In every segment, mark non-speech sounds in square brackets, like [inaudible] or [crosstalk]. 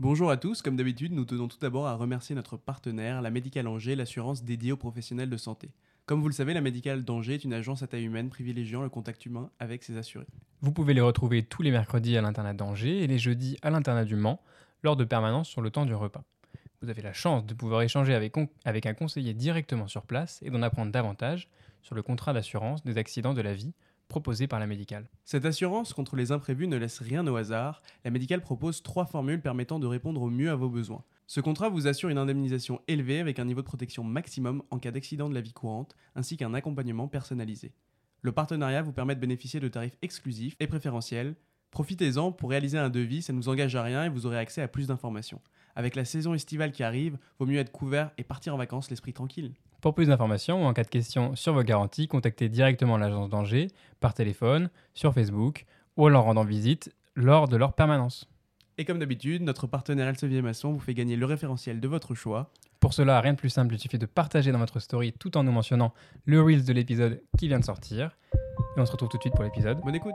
Bonjour à tous, comme d'habitude, nous tenons tout d'abord à remercier notre partenaire, la Médicale Angers, l'assurance dédiée aux professionnels de santé. Comme vous le savez, la Médicale d'Angers est une agence à taille humaine privilégiant le contact humain avec ses assurés. Vous pouvez les retrouver tous les mercredis à l'internat d'Angers et les jeudis à l'internat du Mans, lors de permanence sur le temps du repas. Vous avez la chance de pouvoir échanger avec un conseiller directement sur place et d'en apprendre davantage sur le contrat d'assurance des accidents de la vie proposé par la médicale. Cette assurance contre les imprévus ne laisse rien au hasard. La médicale propose trois formules permettant de répondre au mieux à vos besoins. Ce contrat vous assure une indemnisation élevée avec un niveau de protection maximum en cas d'accident de la vie courante, ainsi qu'un accompagnement personnalisé. Le partenariat vous permet de bénéficier de tarifs exclusifs et préférentiels. Profitez-en pour réaliser un devis, ça ne vous engage à rien et vous aurez accès à plus d'informations. Avec la saison estivale qui arrive, vaut mieux être couvert et partir en vacances l'esprit tranquille. Pour plus d'informations ou en cas de questions sur vos garanties, contactez directement l'agence d'Angers par téléphone, sur Facebook ou en leur rendant visite lors de leur permanence. Et comme d'habitude, notre partenaire Elsevier Masson vous fait gagner le référentiel de votre choix. Pour cela, rien de plus simple, il suffit de partager dans votre story tout en nous mentionnant le Reels de l'épisode qui vient de sortir. Et on se retrouve tout de suite pour l'épisode. Bonne écoute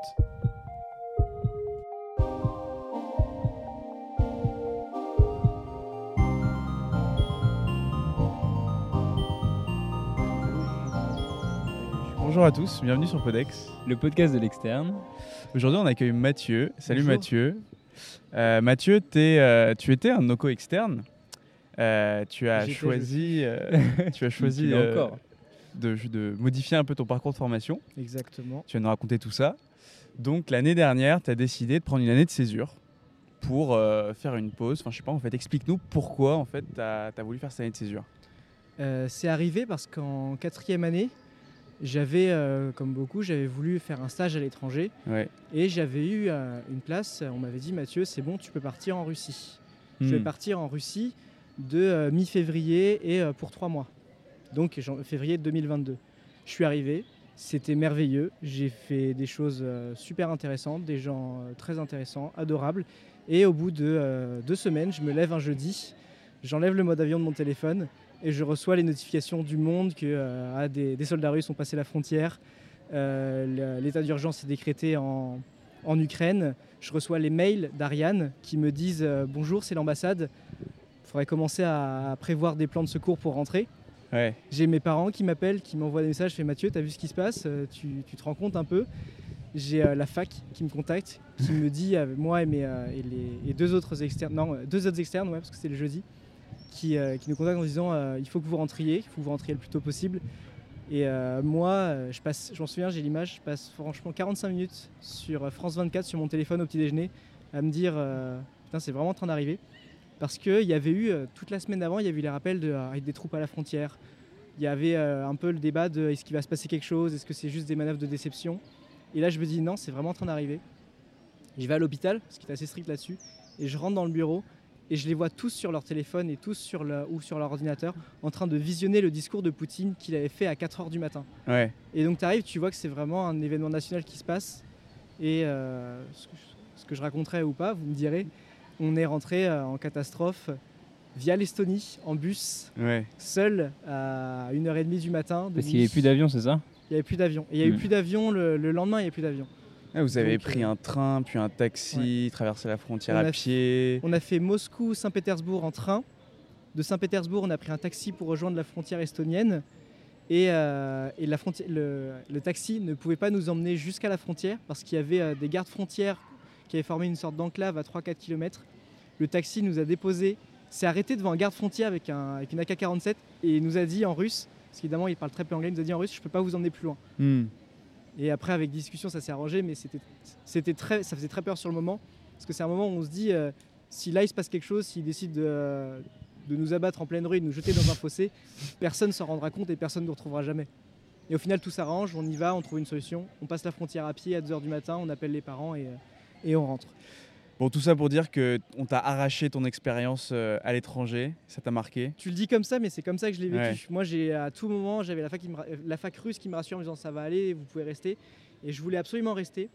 Bonjour à tous, bienvenue sur Podex. Le podcast de l'externe. Aujourd'hui, on accueille Mathieu. Salut Bonjour. Mathieu. Euh, Mathieu, es, euh, tu étais un NOCO externe. Euh, tu as choisi, [laughs] tu as choisi de, de, modifier un peu ton parcours de formation. Exactement. Tu vas nous raconter tout ça. Donc l'année dernière, tu as décidé de prendre une année de césure pour faire une pause. Enfin, je sais pas, en fait, explique-nous pourquoi en fait, tu as, as, voulu faire cette année de césure. C'est arrivé parce qu'en quatrième année, j'avais, euh, comme beaucoup, j'avais voulu faire un stage à l'étranger. Et j'avais eu euh, une place. On m'avait dit, Mathieu, c'est bon, tu peux partir en Russie. Je vais hmm. partir en Russie de euh, mi-février et pour trois mois. Donc février 2022. Je suis arrivé, c'était merveilleux. J'ai fait des choses super intéressantes, des gens très intéressants, adorables. Et au bout de deux semaines, je me lève un jeudi, j'enlève le mode avion de mon téléphone et je reçois les notifications du monde que euh, ah, des, soldats russes ont passé la frontière, euh, l'état d'urgence est décrété en, Ukraine. Je reçois les mails d'Ariane qui me disent euh, bonjour, c'est l'ambassade. Il faudrait commencer à prévoir des plans de secours pour rentrer. J'ai mes parents qui m'appellent, qui m'envoient des messages, fais Mathieu, t'as vu ce qui se passe, tu, te rends compte un peu? J'ai la fac qui me contacte, qui [laughs] me dit, moi et, mes, les, deux autres externes, non, deux autres externes, ouais, parce que c'est le jeudi, euh, qui, nous contactent en disant euh, il faut que vous rentriez, il faut que vous rentriez le plus tôt possible. Et euh, moi, je passe, m'en souviens, j'ai l'image, je passe franchement 45 minutes sur France 24 sur mon téléphone au petit déjeuner à me dire putain, c'est vraiment en train d'arriver. Parce qu'il y avait eu, toute la semaine d'avant, il y avait eu les rappels de, des troupes à la frontière. Il y avait un peu le débat de est-ce qu'il va se passer quelque chose, est-ce que c'est juste des manœuvres de déception? Et là, je me dis non, c'est vraiment en train d'arriver. Je vais à l'hôpital, ce qui est assez strict là-dessus, et je rentre dans le bureau et je les vois tous sur leur téléphone et tous sur le, ou sur leur ordinateur en train de visionner le discours de Poutine qu'il avait fait à 4h du matin. Et donc tu arrives, tu vois que c'est vraiment un événement national qui se passe. Et euh, ce, que je, raconterai ou pas, vous me direz, on est rentré euh, en catastrophe via l'Estonie en bus, seul à 1h30 du matin. Parce qu'il n'y avait plus d'avion, c'est ça? Il n'y avait plus d'avion. Et il n'y a eu hmm. plus d'avion le, le lendemain, il n'y avait plus d'avion. Ah, vous avez pris euh, un train, puis un taxi, traversé la frontière à pied. on a fait Moscou-Saint-Pétersbourg en train. De Saint-Pétersbourg, on a pris un taxi pour rejoindre la frontière estonienne. Et, euh, la le, taxi ne pouvait pas nous emmener jusqu'à la frontière parce qu'il y avait euh, des gardes frontières qui avaient formé une sorte d'enclave à 3-4 km. Le taxi nous a déposé, s'est arrêté devant un garde frontière avec, un, avec une AK-47 et il nous a dit en russe, parce qu'évidemment il parle très peu anglais, il nous a dit en russe Je ne peux pas vous emmener plus loin. Hmm. Et après, avec discussion, ça s'est arrangé, mais c'était très, ça faisait très peur sur le moment. Parce que c'est un moment où on se dit, euh, si là il se passe quelque chose, s'il décide de, nous abattre en pleine rue, de nous jeter dans un fossé, personne ne s'en rendra compte et personne ne nous retrouvera jamais. Et au final, tout s'arrange, on y va, on trouve une solution, on passe la frontière à pied à 2h du matin, on appelle les parents et, euh, et on rentre. Bon, tout ça pour dire que on t'a arraché ton expérience euh, à l'étranger, ça t'a marqué. Tu le dis comme ça, mais c'est comme ça que je l'ai vécu. Moi, j'ai à tout moment, j'avais la fac, la fac russe qui me rassure en me disant ça va aller, vous pouvez rester, et je voulais absolument rester.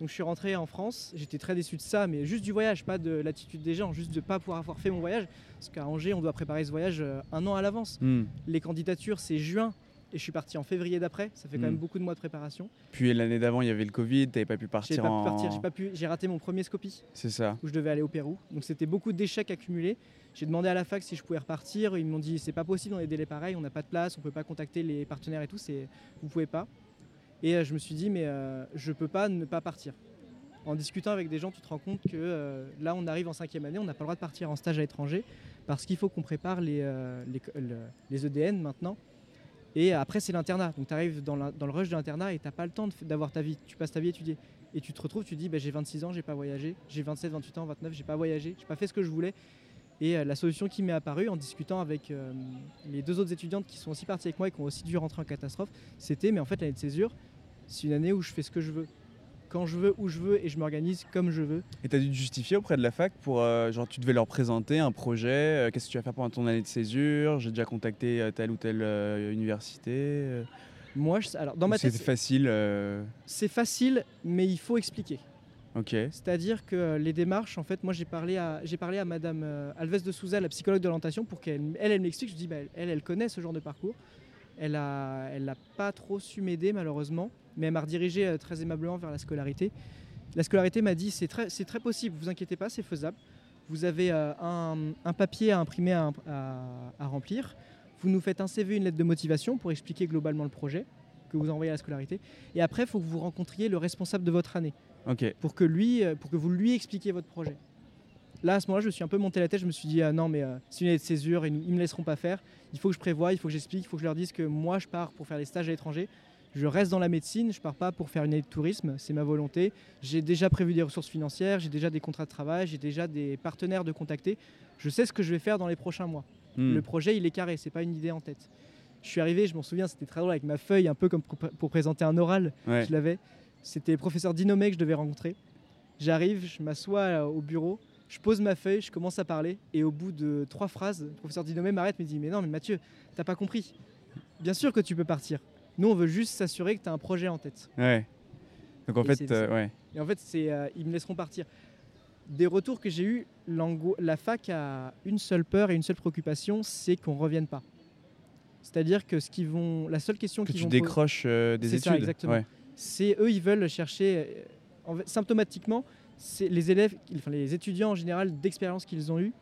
Donc je suis rentré en France, j'étais très déçu de ça, mais juste du voyage, pas de l'attitude des gens, juste de ne pas pouvoir avoir fait mon voyage. Parce qu'à Angers, on doit préparer ce voyage euh, un an à l'avance. Hmm. Les candidatures, c'est juin. Et je suis parti en février d'après. Ça fait quand même hmm. beaucoup de mois de préparation. Puis l'année d'avant, il y avait le Covid, tu n'avais pas pu partir. J'ai pas pu partir, j'ai pas pu, j'ai raté mon premier Scopie. C'est ça. Où je devais aller au Pérou. Donc c'était beaucoup d'échecs accumulés. J'ai demandé à la fac si je pouvais repartir. Ils m'ont dit c'est pas possible dans des délais pareils, on n'a pas de place, on peut pas contacter les partenaires et tout, c'est vous pouvez pas. Et euh, je me suis dit mais euh, je peux pas ne pas partir. En discutant avec des gens, tu te rends compte que euh, là on arrive en cinquième année, on n'a pas le droit de partir en stage à l'étranger parce qu'il faut qu'on prépare les, les, EDN e maintenant. Et après, c'est l'internat. Donc, tu arrives dans, le rush de l'internat et tu pas le temps d'avoir ta vie. Tu passes ta vie à étudier. Et tu te retrouves, tu te dis, bah, j'ai 26 ans, j'ai pas voyagé. J'ai 27, 28 ans, 29, j'ai pas voyagé. J'ai pas fait ce que je voulais. Et euh, la solution qui m'est apparue en discutant avec euh, les deux autres étudiantes qui sont aussi parties avec moi et qui ont aussi dû rentrer en catastrophe, c'était, mais en fait, l'année de césure, c'est une année où je fais ce que je veux quand je veux, où je veux et je m'organise comme je veux. Et tu as dû te justifier auprès de la fac pour, euh, genre, tu devais leur présenter un projet, euh, qu'est-ce que tu vas faire pendant ton année de césure, j'ai déjà contacté euh, telle ou telle université. Moi, je, alors dans ma tête. C'est facile. C'est facile, mais il faut expliquer. Ok. C'est-à-dire que les démarches, en fait, moi j'ai parlé à j'ai parlé à Madame Alves de Souza, la psychologue de l'orientation, pour qu'elle elle, elle m'explique. Je dis, bah, elle, elle connaît ce genre de parcours. Elle a, elle n'a pas trop su m'aider malheureusement mais elle m'a redirigé euh, très aimablement vers la scolarité. La scolarité m'a dit c'est très, très possible, vous inquiétez pas, c'est faisable. Vous avez euh, un, papier à imprimer à, remplir. Vous nous faites un CV, une lettre de motivation pour expliquer globalement le projet que vous envoyez à la scolarité. Et après, il faut que vous rencontriez le responsable de votre année. Pour, que lui, euh, pour que vous lui expliquiez votre projet. Là, à ce moment-là, je me suis un peu monté la tête. Je me suis dit, ah non, mais c'est une année de césure, ils ne me laisseront pas faire. Il faut que je prévoie, il faut que j'explique, il faut que je leur dise que moi, je pars pour faire des stages à l'étranger je reste dans la médecine, je pars pas pour faire une année de tourisme, c'est ma volonté. J'ai déjà prévu des ressources financières, j'ai déjà des contrats de travail, j'ai déjà des partenaires de contacter. Je sais ce que je vais faire dans les prochains mois. Hmm. Le projet, il est carré, c'est pas une idée en tête. Je suis arrivé, je m'en souviens, c'était très drôle avec ma feuille, un peu comme pour, présenter un oral. Je l'avais. C'était le professeur Dinomé que je devais rencontrer. J'arrive, je m'assois euh, au bureau, je pose ma feuille, je commence à parler, et au bout de trois phrases, le professeur Dinomé m'arrête, me dit Mais non, mais Mathieu, t'as pas compris. Bien sûr que tu peux partir. Nous, on veut juste s'assurer que tu as un projet en tête. Ouais. Donc en fait, euh, ouais. Et en fait, c'est, euh, ils me laisseront partir. Des retours que j'ai eus, la fac a une seule peur et une seule préoccupation, c'est qu'on ne revienne pas. C'est-à-dire que ce qu'ils vont, la seule question qu'ils vont tu décroches euh, des études. Ça, exactement. C'est eux, ils veulent chercher. symptomatiquement, c'est les élèves, enfin les étudiants en général d'expérience qu'ils ont eu,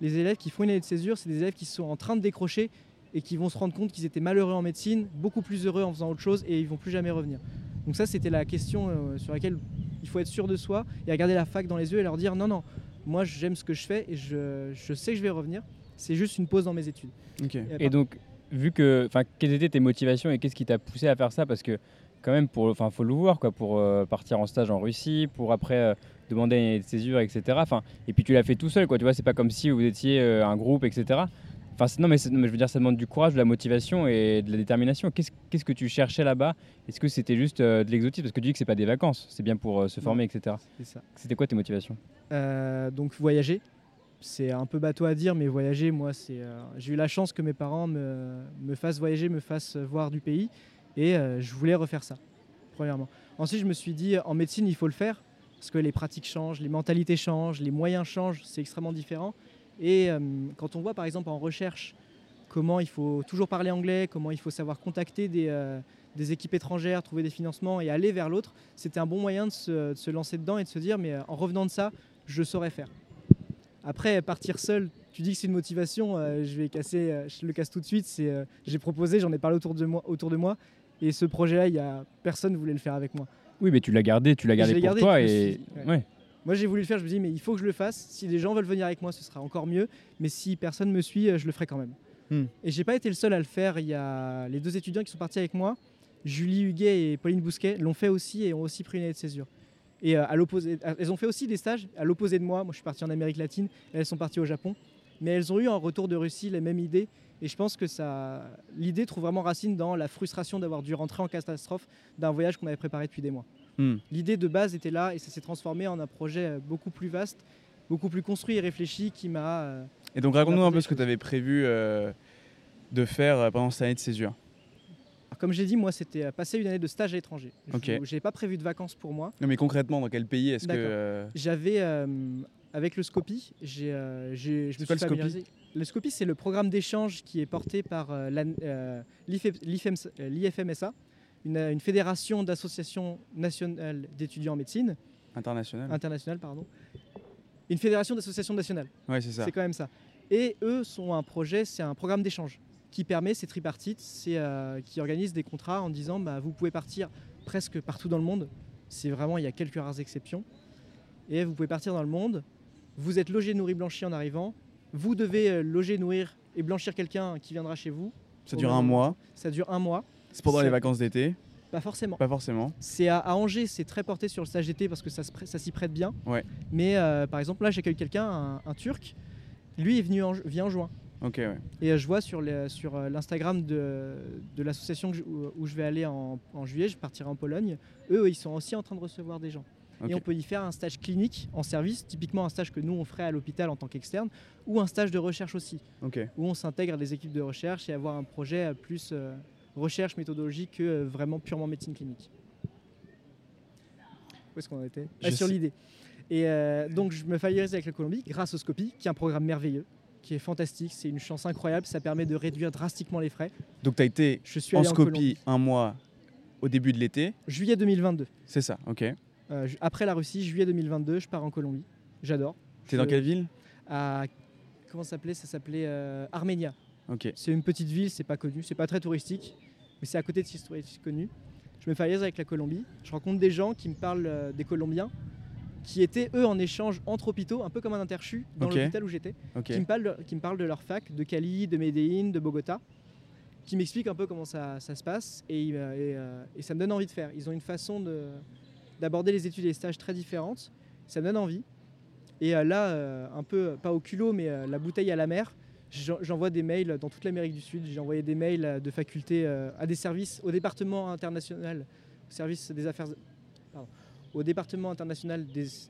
les élèves qui font une année de césure, c'est des élèves qui sont en train de décrocher et qui vont se rendre compte qu'ils étaient malheureux en médecine, beaucoup plus heureux en faisant autre chose et ils vont plus jamais revenir. Donc ça, c'était la question euh, sur laquelle il faut être sûr de soi et regarder la fac dans les yeux et leur dire non, non, moi j'aime ce que je fais et je, je sais que je vais revenir. C'est juste une pause dans mes études. Et, donc, vu que, enfin, quelles étaient tes motivations et qu'est-ce qui t'a poussé à faire ça? Parce que quand même, pour, enfin, faut le voir, quoi, pour euh, partir en stage en Russie, pour après euh, demander une césure, etc. Enfin, et puis tu l'as fait tout seul, quoi. Tu vois, c'est pas comme si vous étiez un groupe, etc. Enfin, non, mais, je veux dire, ça demande du courage, de la motivation et de la détermination. Qu'est-ce que tu cherchais là-bas? Est-ce que c'était juste euh, de l'exotisme? Parce que tu dis que c'est pas des vacances, c'est bien pour euh, se former, etc. C'était quoi tes motivations? Euh, Donc voyager. C'est un peu bateau à dire, mais voyager, moi, c'est. J'ai eu la chance que mes parents me, me, fassent voyager, me fassent voir du pays, et je voulais refaire ça. Premièrement. Ensuite, je me suis dit, en médecine, il faut le faire parce que les pratiques changent, les mentalités changent, les moyens changent, c'est extrêmement différent. Et euh, quand on voit par exemple en recherche comment il faut toujours parler anglais, comment il faut savoir contacter des, euh, équipes étrangères, trouver des financements et aller vers l'autre, c'était un bon moyen de se, lancer dedans et de se dire mais euh, en revenant de ça, je saurais faire. Après, partir seul, tu dis que c'est une motivation, je vais casser, je le casse tout de suite. C'est, j'ai proposé, j'en ai parlé autour de moi, autour de moi, et ce projet-là, il y a personne ne voulait le faire avec moi. Oui, mais tu l'as gardé, tu l'as gardé pour toi et, ouais. Moi, j'ai voulu le faire, je me dis, mais il faut que je le fasse. Si des gens veulent venir avec moi, ce sera encore mieux. Mais si personne me suit, euh, je le ferai quand même. Hmm. Et j'ai pas été le seul à le faire. Il y a les deux étudiants qui sont partis avec moi, Julie Huguet et Pauline Bousquet, l'ont fait aussi et ont aussi pris une année de césure. Et euh, à l'opposé, elles ont fait aussi des stages à l'opposé de moi. Moi, je suis parti en Amérique latine, elles sont parties au Japon. Mais elles ont eu en retour de Russie les mêmes idées. Et je pense que ça, l'idée trouve vraiment racine dans la frustration d'avoir dû rentrer en catastrophe d'un voyage qu'on avait préparé depuis des mois. Hmm. L'idée de base était là et ça s'est transformé en un projet euh, beaucoup plus vaste, beaucoup plus construit et réfléchi qui m'a. Euh, et donc raconte-nous un peu ce que tu avais prévu euh, de faire pendant cette année de césure. comme j'ai dit, moi, c'était passer une année de stage à l'étranger. Je n'ai pas prévu de vacances pour moi. Non, mais concrètement, dans quel pays est-ce que. J'avais avec le Scopy, j'ai, je me suis familiarisé. Le Scopy, c'est le programme d'échange qui est porté par l'IFMSA, une, fédération d'associations nationales d'étudiants en médecine. Internationale. Internationale, pardon. Une fédération d'associations nationales. Ouais, c'est ça. C'est quand même ça. Et eux sont un projet, c'est un programme d'échange qui permet, c'est tripartite, c'est euh, qui organise des contrats en disant bah, vous pouvez partir presque partout dans le monde. C'est vraiment, il y a quelques rares exceptions. Et vous pouvez partir dans le monde. Vous êtes logé, nourri, blanchi en arrivant. Vous devez euh, loger, nourrir et blanchir quelqu'un qui viendra chez vous. Ça dure un mois. Ça dure un mois. C'est pendant les vacances d'été Pas forcément. Pas forcément. C'est à, Angers, c'est très porté sur le stage d'été parce que ça, ça s'y prête bien. Ouais. Mais euh, par exemple, là, j'accueille quelqu'un, un, Turc. Lui est venu en, vient en juin. Ok, ouais. Et euh, je vois sur, sur euh, l'Instagram de, de l'association où, je vais aller en, juillet, je partirai en Pologne. Eux, ils sont aussi en train de recevoir des gens. Et on peut y faire un stage clinique en service, typiquement un stage que nous on ferait à l'hôpital en tant qu'externe, ou un stage de recherche aussi, Ok. où on s'intègre à des équipes de recherche et avoir un projet plus recherche méthodologique que euh, vraiment purement médecine clinique. Où est-ce qu'on était? Ah, Sur l'idée. Et euh, donc je me familiarise avec la Colombie grâce au Scopy, qui est un programme merveilleux, qui est fantastique, c'est une chance incroyable, ça permet de réduire drastiquement les frais. Donc tu as été je suis en Scopy un mois au début de l'été Juillet 2022. C'est ça, ok. Euh, après la Russie, juillet 2022, je pars en Colombie. J'adore. Tu es dans quelle ville? À, Comment ça s'appelait? Ça s'appelait Arménia. C'est une petite ville, c'est pas connu, c'est pas très touristique mais c'est à côté de c'est connu. Je me fais avec la Colombie. Je rencontre des gens qui me parlent euh, des Colombiens qui étaient eux en échange entre hôpitaux, un peu comme un interchu dans l'hôpital où j'étais, qui, me parlent de, qui me parlent de leur fac, de Cali, de Medellín, de Bogota, qui m'expliquent un peu comment ça, ça se passe et, euh, euh, et, ça me donne envie de faire. Ils ont une façon d'aborder les études et les stages très différentes, ça me donne envie. Et là, un peu, pas au culot, mais la bouteille à la mer, J'envoie des mails dans toute l'Amérique du Sud. J'ai envoyé des mails de facultés euh, à des services, au département international, au service des affaires, au département international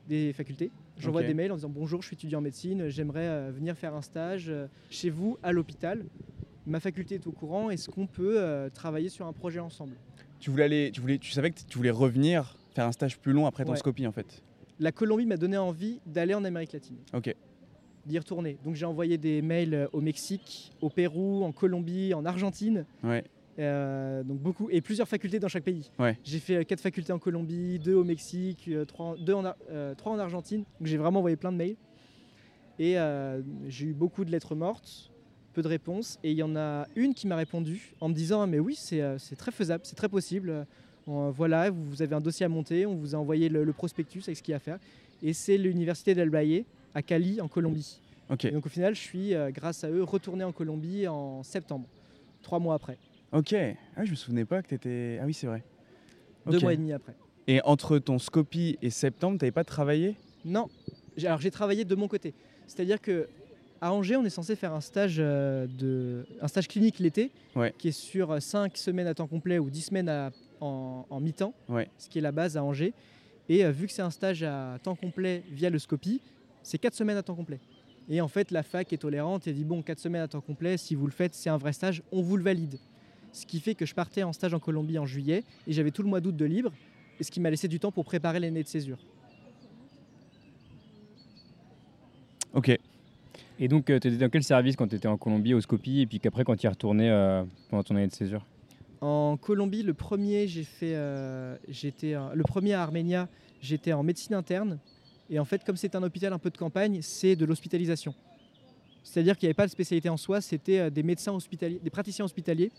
des, facultés. J'envoie des mails en disant bonjour, je suis étudiant en médecine, j'aimerais euh, venir faire un stage euh, chez vous à l'hôpital. Ma faculté est au courant. Est-ce qu'on peut travailler sur un projet ensemble? Tu voulais aller, tu voulais, tu savais que tu voulais revenir faire un stage plus long après ton Scopie en fait. La Colombie m'a donné envie d'aller en Amérique latine. Ok d'y retourner. Donc j'ai envoyé des mails euh, au Mexique, au Pérou, en Colombie, en Argentine. Ouais. Euh, donc beaucoup et plusieurs facultés dans chaque pays. Ouais. J'ai fait euh, quatre facultés en Colombie, deux au Mexique, trois, deux en, trois en Argentine. Donc j'ai vraiment envoyé plein de mails. Et j'ai eu beaucoup de lettres mortes, peu de réponses. Et il y en a une qui m'a répondu en me disant mais oui c'est très faisable, c'est très possible. voilà, vous avez un dossier à monter, on vous a envoyé le, prospectus avec ce qu'il y a à faire. Et c'est l'université d'El Baye à Cali, en Colombie. donc au final, je suis, euh, grâce à eux, retourné en Colombie en septembre, trois mois après. Ok. Ah, je me souvenais pas que tu étais. Ah oui, c'est vrai. Deux mois et demi après. Et entre ton Scopie et septembre, tu n'avais pas travaillé? Non. Alors j'ai travaillé de mon côté. C'est-à-dire que à Angers, on est censé faire un stage, euh, de, un stage clinique l'été, qui est sur 5 semaines à temps complet ou 10 semaines en, mi-temps, ce qui est la base à Angers. Et euh, vu que c'est un stage à temps complet via le Scopie, c'est 4 semaines à temps complet. Et en fait, la fac est tolérante et dit bon, 4 semaines à temps complet, si vous le faites, c'est un vrai stage, on vous le valide. Ce qui fait que je partais en stage en Colombie en juillet et j'avais tout le mois d'août de libre, et ce qui m'a laissé du temps pour préparer l'année de césure. Ok. Et donc, euh, tu étais dans quel service quand tu étais en Colombie, au Scopie, et puis qu'après, quand tu y retourné euh, pendant ton année de césure? En Colombie, le premier, j'ai fait, euh, j'étais, le premier à Arménia, j'étais en médecine interne. Et en fait, comme c'est un hôpital un peu de campagne, c'est de l'hospitalisation. C'est-à-dire qu'il n'y avait pas de spécialité en soi, c'était euh, des médecins hospitaliers, des praticiens hospitaliers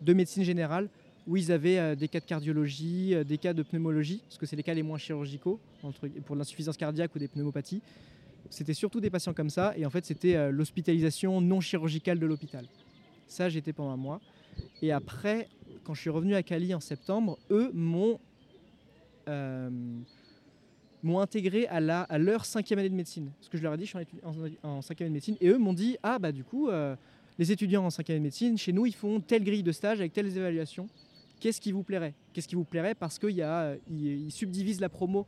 de médecine générale où ils avaient euh, des cas de cardiologie, euh, des cas de pneumologie, parce que c'est les cas les moins chirurgicaux pour l'insuffisance cardiaque ou des pneumopathies. C'était surtout des patients comme ça, et en fait c'était l'hospitalisation non chirurgicale de l'hôpital. Ça, j'étais pendant un mois. Et après, quand je suis revenu à Cali en septembre, eux m'ont m'ont intégré à, leur cinquième année de médecine. Parce que je leur ai dit, je suis en, cinquième année de médecine. Et eux m'ont dit, ah bah du coup, euh, les étudiants en cinquième année de médecine, chez nous, ils font telle grille de stage avec telles évaluations. Qu'est-ce qui vous plairait? Qu'est-ce qui vous plairait? Parce qu'ils euh, ils subdivisent la promo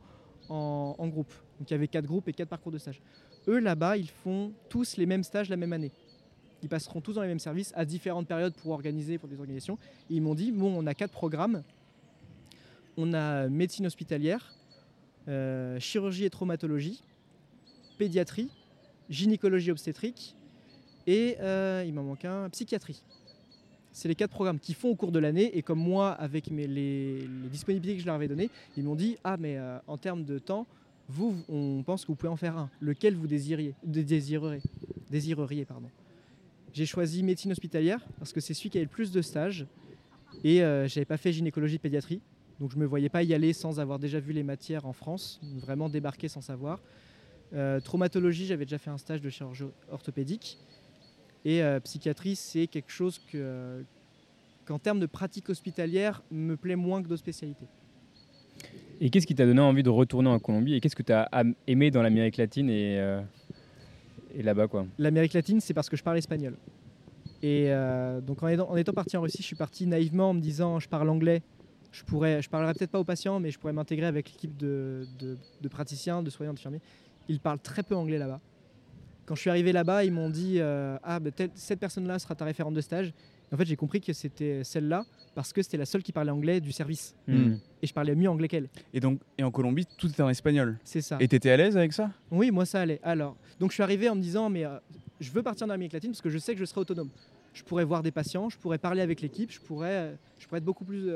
en, en groupes. Donc il y avait quatre groupes et quatre parcours de stage. Eux, là-bas, ils font tous les mêmes stages la même année. Ils passeront tous dans les mêmes services à différentes périodes pour organiser, pour des organisations. Et ils m'ont dit, bon, on a quatre programmes. On a médecine hospitalière, euh, chirurgie et traumatologie, pédiatrie, gynécologie obstétrique et euh, il m'en manque un, psychiatrie. C'est les quatre programmes qui font au cours de l'année et comme moi, avec mes, les, disponibilités que je leur avais données, ils m'ont dit Ah, mais euh, en termes de temps, vous, on pense que vous pouvez en faire un. Lequel vous désiriez, désireriez, pardon. J'ai choisi médecine hospitalière parce que c'est celui qui avait le plus de stages et je n'avais pas fait gynécologie pédiatrie. Donc je ne me voyais pas y aller sans avoir déjà vu les matières en France, vraiment débarquer sans savoir. Euh, traumatologie, j'avais déjà fait un stage de chirurgie orthopédique. Et euh, psychiatrie, c'est quelque chose que, qu'en termes de pratique hospitalière, me plaît moins que d'autres spécialités. Et qu'est-ce qui t'a donné envie de retourner en Colombie? Et qu'est-ce que tu as aimé dans l'Amérique latine et, et là-bas quoi? L'Amérique latine, c'est parce que je parle espagnol. Et donc en étant, en étant, parti en Russie, je suis parti naïvement en me disant je parle anglais, je pourrais, je parlerai peut-être pas aux patients, mais je pourrais m'intégrer avec l'équipe de, de, praticiens, de soignants, d'infirmiers. Ils parlent très peu anglais là-bas. Quand je suis arrivé là-bas, ils m'ont dit euh, Ah, bah, cette personne-là sera ta référente de stage. en fait, j'ai compris que c'était celle-là parce que c'était la seule qui parlait anglais du service. Hmm. Et je parlais mieux anglais qu'elle. Et donc, et en Colombie, tout était en espagnol C'est ça. Et tu étais à l'aise avec ça? Oui, moi, ça allait. Alors, donc je suis arrivé en me disant Mais euh, je veux partir dans l'Amérique latine parce que je sais que je serai autonome. Je pourrais voir des patients, je pourrais parler avec l'équipe, je pourrais, euh, je pourrais être beaucoup plus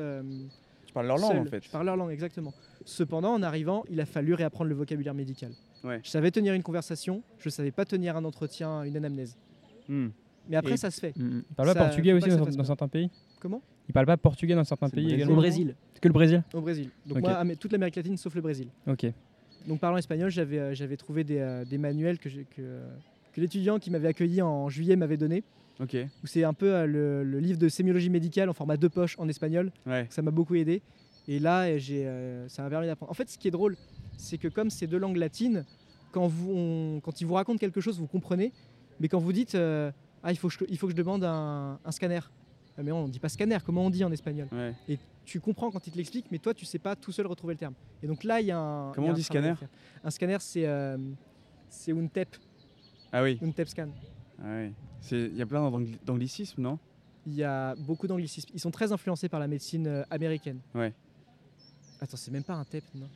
parles leur langue en fait. Je parle leur langue, exactement. Cependant, en arrivant, il a fallu réapprendre le vocabulaire médical. Je savais tenir une conversation, je savais pas tenir un entretien, une anamnèse. Hmm. Mais après, ça se fait. Hmm. Il parle pas portugais aussi dans, certains pays Comment? Il parle pas portugais dans certains pays également Au Brésil. Que le Brésil? Au Brésil. Donc moi, toute l'Amérique latine sauf le Brésil. Ok. Donc parlant espagnol, j'avais euh, j'avais trouvé des, euh, des manuels que, que, que l'étudiant qui m'avait accueilli en juillet m'avait donné. C'est un peu euh, le, le, livre de sémiologie médicale en format de poche en espagnol. Ouais. Ça m'a beaucoup aidé. Et là, j'ai, euh, ça m'a permis d'apprendre. En fait, ce qui est drôle, c'est que comme c'est deux langues latines, quand, vous, quand ils vous racontent quelque chose, vous comprenez. Mais quand vous dites euh, Ah, il faut, que je, il faut que je demande un, scanner. Ah, mais on ne dit pas scanner, comment on dit en espagnol? Et tu comprends quand ils te l'expliquent, mais toi, tu sais pas tout seul retrouver le terme. Et donc là, il y a un. Comment on dit scanner? Un scanner, c'est euh, c'est tep. Ah oui. tep scan. Ah oui. Il y a plein d'anglicismes, non? Il y a beaucoup d'anglicismes. Ils sont très influencés par la médecine euh, américaine. Ouais. Attends, c'est même pas un TEP, non?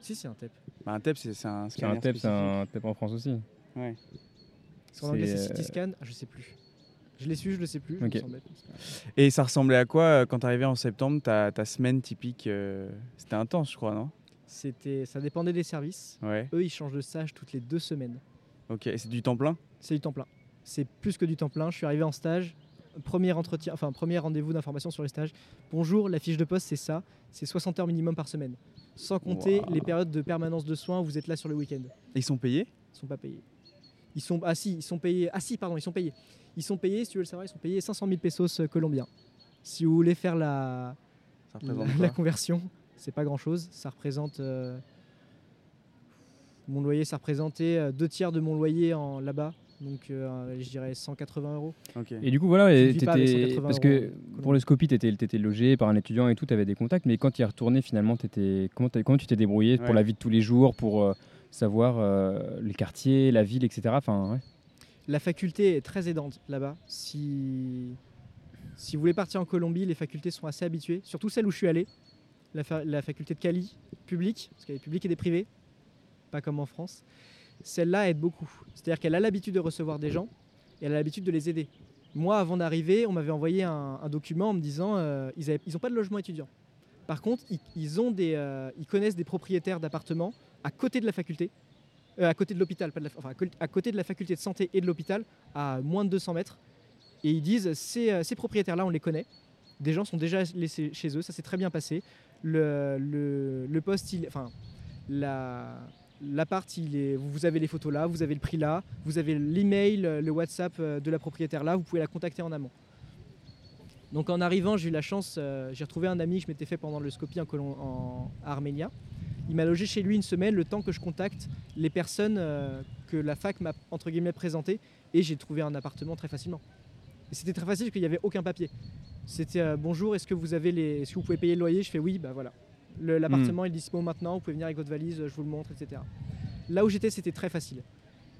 Si, c'est un TEP. Bah, un TEP, c'est un scanner. Un TEP, c'est un TEP en France aussi. Ouais. En anglais, c'est CT scan ah, Je sais plus. Je l'ai su, je le sais plus. Et ça ressemblait à quoi euh, quand tu arrivais en septembre ta, ta semaine typique euh, C'était intense, je crois, non? C'était, Ça dépendait des services. Ouais. Eux, ils changent de stage toutes les deux semaines. Ok, et c'est du temps plein? C'est du temps plein. C'est plus que du temps plein. Je suis arrivé en stage, premier entretien, enfin premier rendez-vous d'information sur les stages. Bonjour, la fiche de poste c'est ça, c'est 60 heures minimum par semaine. Sans compter les périodes de permanence de soins où vous êtes là sur le week-end. ils sont payés? Ils sont pas payés. Ils sont ah si, ils sont payés. Ah si, pardon, ils sont payés. Ils sont payés, si tu veux le savoir, ils sont payés 500 000 pesos euh, colombiens. Si vous voulez faire la la, conversion, c'est pas grand-chose. Ça représente euh, mon loyer, ça représentait euh, deux tiers de mon loyer en là-bas donc euh, je dirais 180 euros. Et du coup, voilà, parce que pour le Scopy, tu étais, logé par un étudiant et tout, tu avais des contacts, mais quand tu y es retourné, finalement, étais, comment, comment, tu t'es débrouillé pour la vie de tous les jours, pour euh, savoir euh, les quartiers, la ville, etc. Enfin, La faculté est très aidante là-bas. Si... si vous voulez partir en Colombie, les facultés sont assez habituées, surtout celle où je suis allé. La, la faculté de Cali, publique, parce qu'il y a des publics et des privés, pas comme en France celle-là aide beaucoup. C'est-à-dire qu'elle a l'habitude de recevoir des gens et elle a l'habitude de les aider. Moi, avant d'arriver, on m'avait envoyé un, document en me disant euh, ils n'ont pas de logement étudiant. Par contre, euh, ils connaissent des propriétaires d'appartements à côté de la faculté, euh, à côté de l'hôpital, à côté de la faculté de santé et de l'hôpital, à moins de 200 mètres. Et ils disent ces, ces propriétaires-là, on les connaît. Des gens sont déjà laissés chez eux, ça s'est très bien passé. Le poste, il, enfin, la, L'appart, vous avez les photos là, vous avez le prix là, vous avez l'email, le WhatsApp euh, de la propriétaire là, vous pouvez la contacter en amont. Donc en arrivant, j'ai eu la chance, euh, j'ai retrouvé un ami que je m'étais fait pendant le Scopie en, en Arménia. Il m'a logé chez lui une semaine, le temps que je contacte les personnes euh, que la fac m'a entre guillemets présentées, et j'ai trouvé un appartement très facilement. Et c'était très facile parce qu'il n'y avait aucun papier. C'était bonjour, est-ce que vous avez les, est-ce que vous pouvez payer le loyer? Je fais oui, bah voilà. L'appartement hmm. est dispo maintenant, vous pouvez venir avec votre valise, je vous le montre, etc. Là où j'étais, c'était très facile.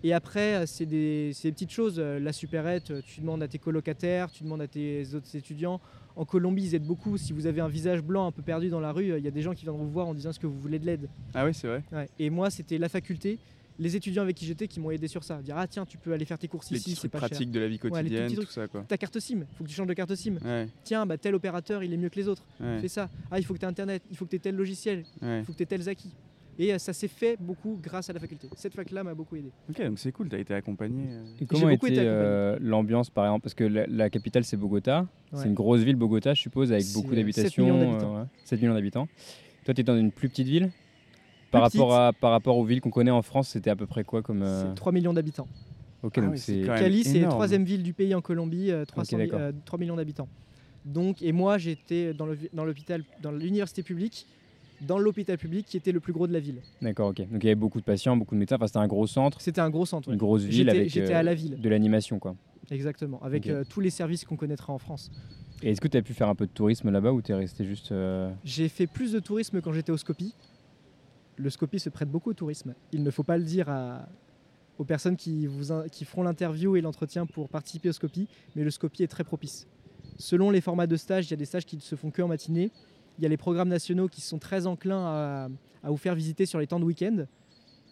Et après, euh, c'est des, petites choses. Euh, la supérette, euh, tu demandes à tes colocataires, tu demandes à tes autres étudiants. En Colombie, ils aident beaucoup. Si vous avez un visage blanc un peu perdu dans la rue, il y a des gens qui viendront vous voir en disant est-ce que vous voulez de l'aide Ah oui, c'est vrai. Et moi, c'était la faculté les étudiants avec qui j'étais qui m'ont aidé sur ça. Dire ah tiens tu peux aller faire tes courses ici, c'est pas pratique de la vie quotidienne, tout ça quoi. Ta carte SIM, faut que tu changes de carte SIM. Tiens bah tel opérateur il est mieux que les autres. Fais ça. Ah il faut que tu aies internet, il faut que tu aies tel logiciel, il faut que tu aies tels acquis. Et euh, ça s'est fait beaucoup grâce à la faculté. Cette fac-là m'a beaucoup aidé. Ok, donc c'est cool, tu as été accompagné. Euh. Et comment était euh, l'ambiance par exemple? Parce que la, capitale c'est Bogota, c'est une grosse ville Bogota je suppose avec beaucoup d'habitations. 7 millions d'habitants. 7 millions d'habitants. Toi tu es dans une plus petite ville? Par rapport, à, par rapport aux villes qu'on connaît en France, c'était à peu près quoi comme 3 millions d'habitants. Ok, donc ah c'est Cali, c'est la troisième ville du pays en Colombie, 3 millions d'habitants. Donc, et moi, j'étais dans l'hôpital, dans l'université publique, dans l'hôpital public qui était le plus gros de la ville. D'accord, ok. Donc il y avait beaucoup de patients, beaucoup de médecins. Enfin, c'était un gros centre. C'était un gros centre. Une grosse ville avec j'étais à la ville. de l'animation, quoi. Exactement, avec euh, tous les services qu'on connaîtra en France. Et est-ce que tu as pu faire un peu de tourisme là-bas ou tu es resté juste. Euh, J'ai fait plus de tourisme quand j'étais au Scopie. Le Scopie se prête beaucoup au tourisme. Il ne faut pas le dire aux personnes qui, feront l'interview et l'entretien pour participer au Scopie, mais le Scopie est très propice. Selon les formats de stage, il y a des stages qui ne se font que en matinée il y a les programmes nationaux qui sont très enclins à, vous faire visiter sur les temps de week-end.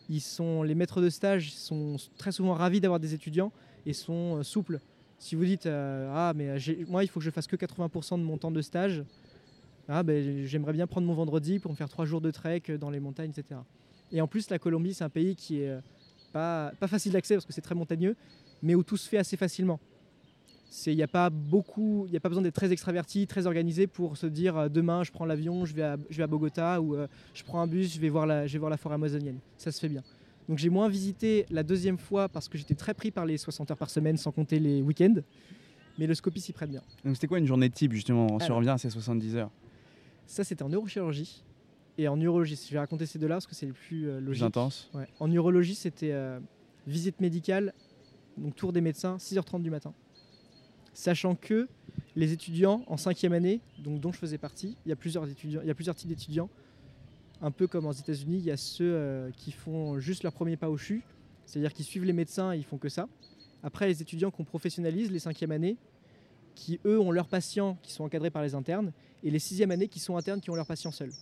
Les maîtres de stage sont très souvent ravis d'avoir des étudiants et sont euh, souples. Si vous dites euh, ah mais moi il faut que je fasse que 80% de mon temps de stage, ah ben j'aimerais bien prendre mon vendredi pour me faire trois jours de trek dans les montagnes, etc. Et en plus la Colombie c'est un pays qui est euh, pas, pas facile d'accès parce que c'est très montagneux, mais où tout se fait assez facilement il n'y a pas beaucoup, il a pas besoin d'être très extraverti, très organisé pour se dire euh, demain je prends l'avion, je vais à, je vais à Bogota ou euh, je prends un bus, je vais voir la, je vais voir la forêt amazonienne. Ça se fait bien. Donc j'ai moins visité la deuxième fois parce que j'étais très pris par les 60 heures par semaine sans compter les week-ends. Mais le Scopie s'y prête bien. Donc c'était quoi une journée type justement? On revient à ces 70 heures Ça c'était en neurochirurgie. Et en urologie, je vais raconter ces deux-là parce que c'est les plus euh, logiques. intense. En urologie, c'était visite médicale, donc tour des médecins, 6h30 du matin sachant que les étudiants en cinquième année, donc dont je faisais partie, il y a plusieurs, étudiants, il y a plusieurs types d'étudiants, un peu comme aux États-Unis, il y a ceux euh, qui font juste leur premier pas au CHU, c'est-à-dire qu'ils suivent les médecins et ils font que ça. Après, les étudiants qu'on professionnalise, les cinquième années, qui eux ont leurs patients qui sont encadrés par les internes, et les sixième années qui sont internes qui ont leurs patients seuls.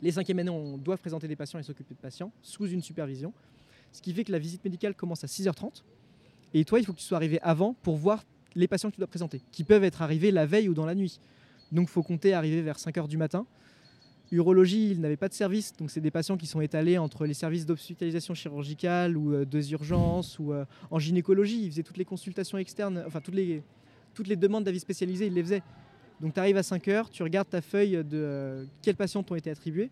Les cinquième années, on doit présenter des patients et s'occuper de patients sous une supervision, ce qui fait que la visite médicale commence à 6h30, et toi, il faut que tu sois arrivé avant pour voir les patients que tu dois présenter, qui peuvent être arrivés la veille ou dans la nuit. Donc il faut compter arriver vers 5 heures du matin. Urologie, ils n'avaient pas de service, donc c'est des patients qui sont étalés entre les services d'hospitalisation chirurgicale ou euh, urgences ou euh, en gynécologie. Ils faisaient toutes les consultations externes, enfin toutes les, toutes les demandes d'avis spécialisés, ils les faisaient. Donc tu arrives à 5 heures, tu regardes ta feuille de euh, quels patients t'ont été attribués,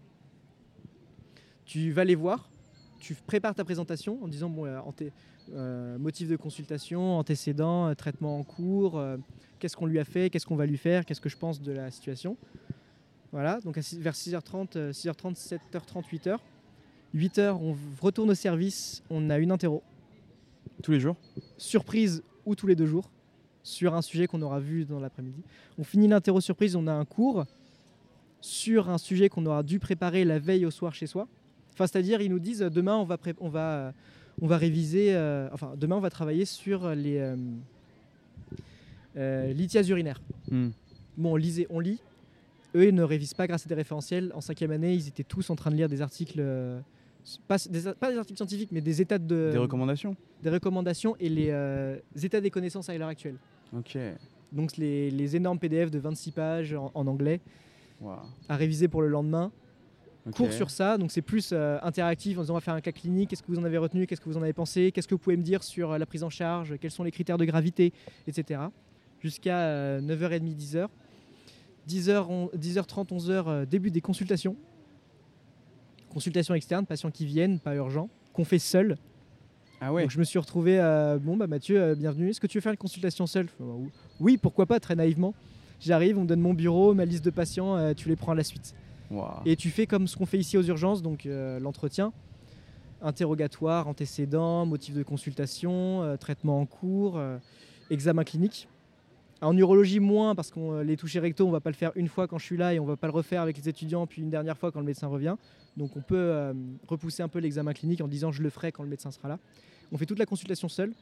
tu vas les voir, tu prépares ta présentation en disant bon, en euh, motif de consultation, antécédent, euh, traitement en cours, euh, qu'est-ce qu'on lui a fait, qu'est-ce qu'on va lui faire, qu'est-ce que je pense de la situation. Voilà, donc vers 6h30, 6h30, 7h30, 8h. 8h, on retourne au service, on a une interro. Tous les jours? Surprise ou tous les deux jours, sur un sujet qu'on aura vu dans l'après-midi. On finit l'interro surprise, on a un cours sur un sujet qu'on aura dû préparer la veille au soir chez soi. Enfin, c'est-à-dire, ils nous disent demain, on va, on va on va réviser, euh, enfin demain on va travailler sur les euh, euh, lithias urinaires. Hmm. Bon, on, lisait, on lit. Eux, ils ne révisent pas grâce à des référentiels. En cinquième année, ils étaient tous en train de lire des articles, pas, des, articles scientifiques, mais des états de... Des recommandations Des recommandations et les états des connaissances à l'heure actuelle. Ok. Donc les, énormes PDF de 26 pages en, anglais à réviser pour le lendemain cours sur ça. Donc c'est plus euh, interactif en disant on va faire un cas clinique, qu'est-ce que vous en avez retenu, qu'est-ce que vous en avez pensé, qu'est-ce que vous pouvez me dire sur euh, la prise en charge, quels sont les critères de gravité, etc. Jusqu'à 9h30, 10h. 10h, 10h30, 11h, début des consultations. Consultations externes, patients qui viennent, pas urgent, qu'on fait seul. Ah ouais. Donc je me suis retrouvé, à, bon bah Mathieu, euh, bienvenue. Est-ce que tu veux faire une consultation seule Oui, pourquoi pas, très naïvement. J'arrive, on me donne mon bureau, ma liste de patients, tu les prends à la suite. Et tu fais comme ce qu'on fait ici aux urgences, donc euh, l'entretien, interrogatoire, antécédent, motif de consultation, euh, traitement en cours, euh, examen clinique. En urologie, moins, parce que les touchés rectaux, on va pas le faire une fois quand je suis là et on va pas le refaire avec les étudiants, puis une dernière fois quand le médecin revient. Donc on peut repousser un peu l'examen clinique en disant je le ferai quand le médecin sera là. On fait toute la consultation seul.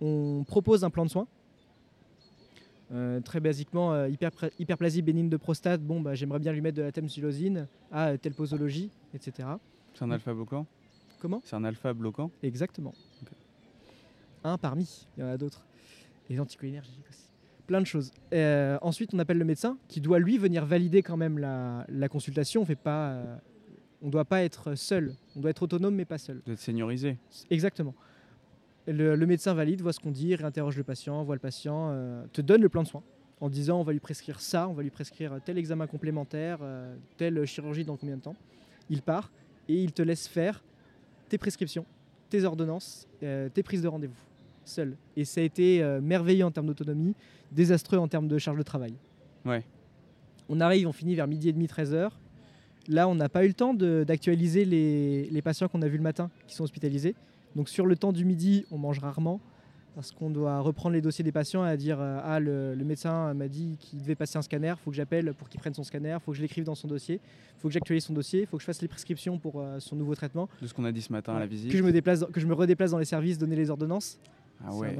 On propose un plan de soins euh, très basiquement, euh, hyperplasie bénigne de prostate, bon, bah, j'aimerais bien lui mettre de la temsulosine, à telle posologie, etc. C'est un alpha-bloquant Comment? C'est un alpha bloquant? Exactement. Un parmi, il y en a d'autres. Les anticholinergiques aussi. Plein de choses. Euh, ensuite, on appelle le médecin qui doit lui venir valider quand même la, consultation. On fait pas, euh, on doit pas être seul. On doit être autonome mais pas seul. Êtes seniorisé. Exactement. Le, médecin valide, voit ce qu'on dit, réinterroge le patient, voit le patient, euh, te donne le plan de soins en disant on va lui prescrire ça, on va lui prescrire tel examen complémentaire, telle chirurgie dans combien de temps. Il part et il te laisse faire tes prescriptions, tes ordonnances, tes prises de rendez-vous seul. Et ça a été euh, merveilleux en termes d'autonomie, désastreux en termes de charge de travail. Ouais. On arrive, on finit vers midi et demi, 13 heures. Là, on n'a pas eu le temps d'actualiser les, les, patients qu'on a vus le matin qui sont hospitalisés. Donc sur le temps du midi, on mange rarement parce qu'on doit reprendre les dossiers des patients et dire euh, ah le, médecin m'a dit qu'il devait passer un scanner, il faut que j'appelle pour qu'il prenne son scanner, il faut que je l'écrive dans son dossier, il faut que j'actualise son dossier, il faut que je fasse les prescriptions pour euh, son nouveau traitement. De ce qu'on a dit ce matin à la visite. Que je me déplace, que je me redéplace dans les services, donner les ordonnances. Ah ouais.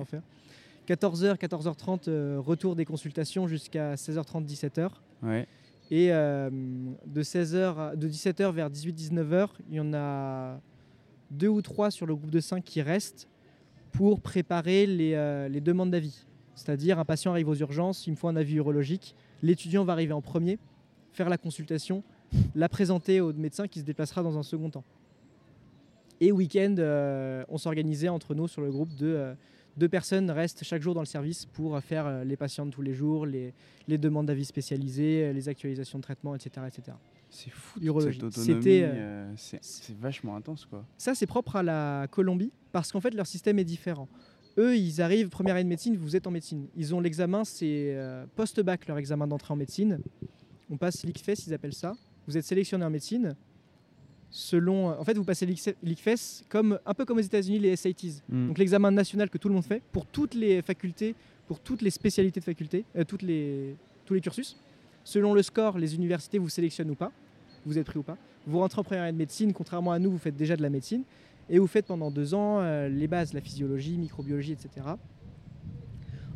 14h, 14h30, retour des consultations jusqu'à 16h30, 17h. Ouais. Et euh, de, 16h, de 17h vers 18-19h, il y en a deux ou trois sur le groupe de 5 qui restent pour préparer les, euh, les demandes d'avis. C'est-à-dire, un patient arrive aux urgences, il me faut un avis urologique. L'étudiant va arriver en premier, faire la consultation, la présenter au médecin qui se déplacera dans un second temps. Et week-end, euh, on s'organisait entre nous sur le groupe de deux personnes restent chaque jour dans le service pour faire euh, les patients de tous les jours, les, les demandes d'avis spécialisés, les actualisations de traitement, etc. etc. C'est fou cette autonomie, c'est vachement intense quoi. Ça c'est propre à la Colombie parce qu'en fait leur système est différent. Eux ils arrivent première année de médecine, vous êtes en médecine. Ils ont l'examen, c'est post-bac leur examen d'entrée en médecine. On passe l'ICFES, ils appellent ça. Vous êtes sélectionné en médecine selon. En fait, vous passez l'ICFES comme, un peu comme aux États-Unis, les SATs. Hmm. Donc l'examen national que tout le monde fait pour toutes les facultés, pour toutes les spécialités de faculté, euh, toutes les, tous les cursus. Selon le score, les universités vous sélectionnent ou pas, vous êtes pris ou pas. Vous rentrez en première année de médecine, contrairement à nous, vous faites déjà de la médecine. Et vous faites pendant deux ans euh, les bases, la physiologie, microbiologie, etc.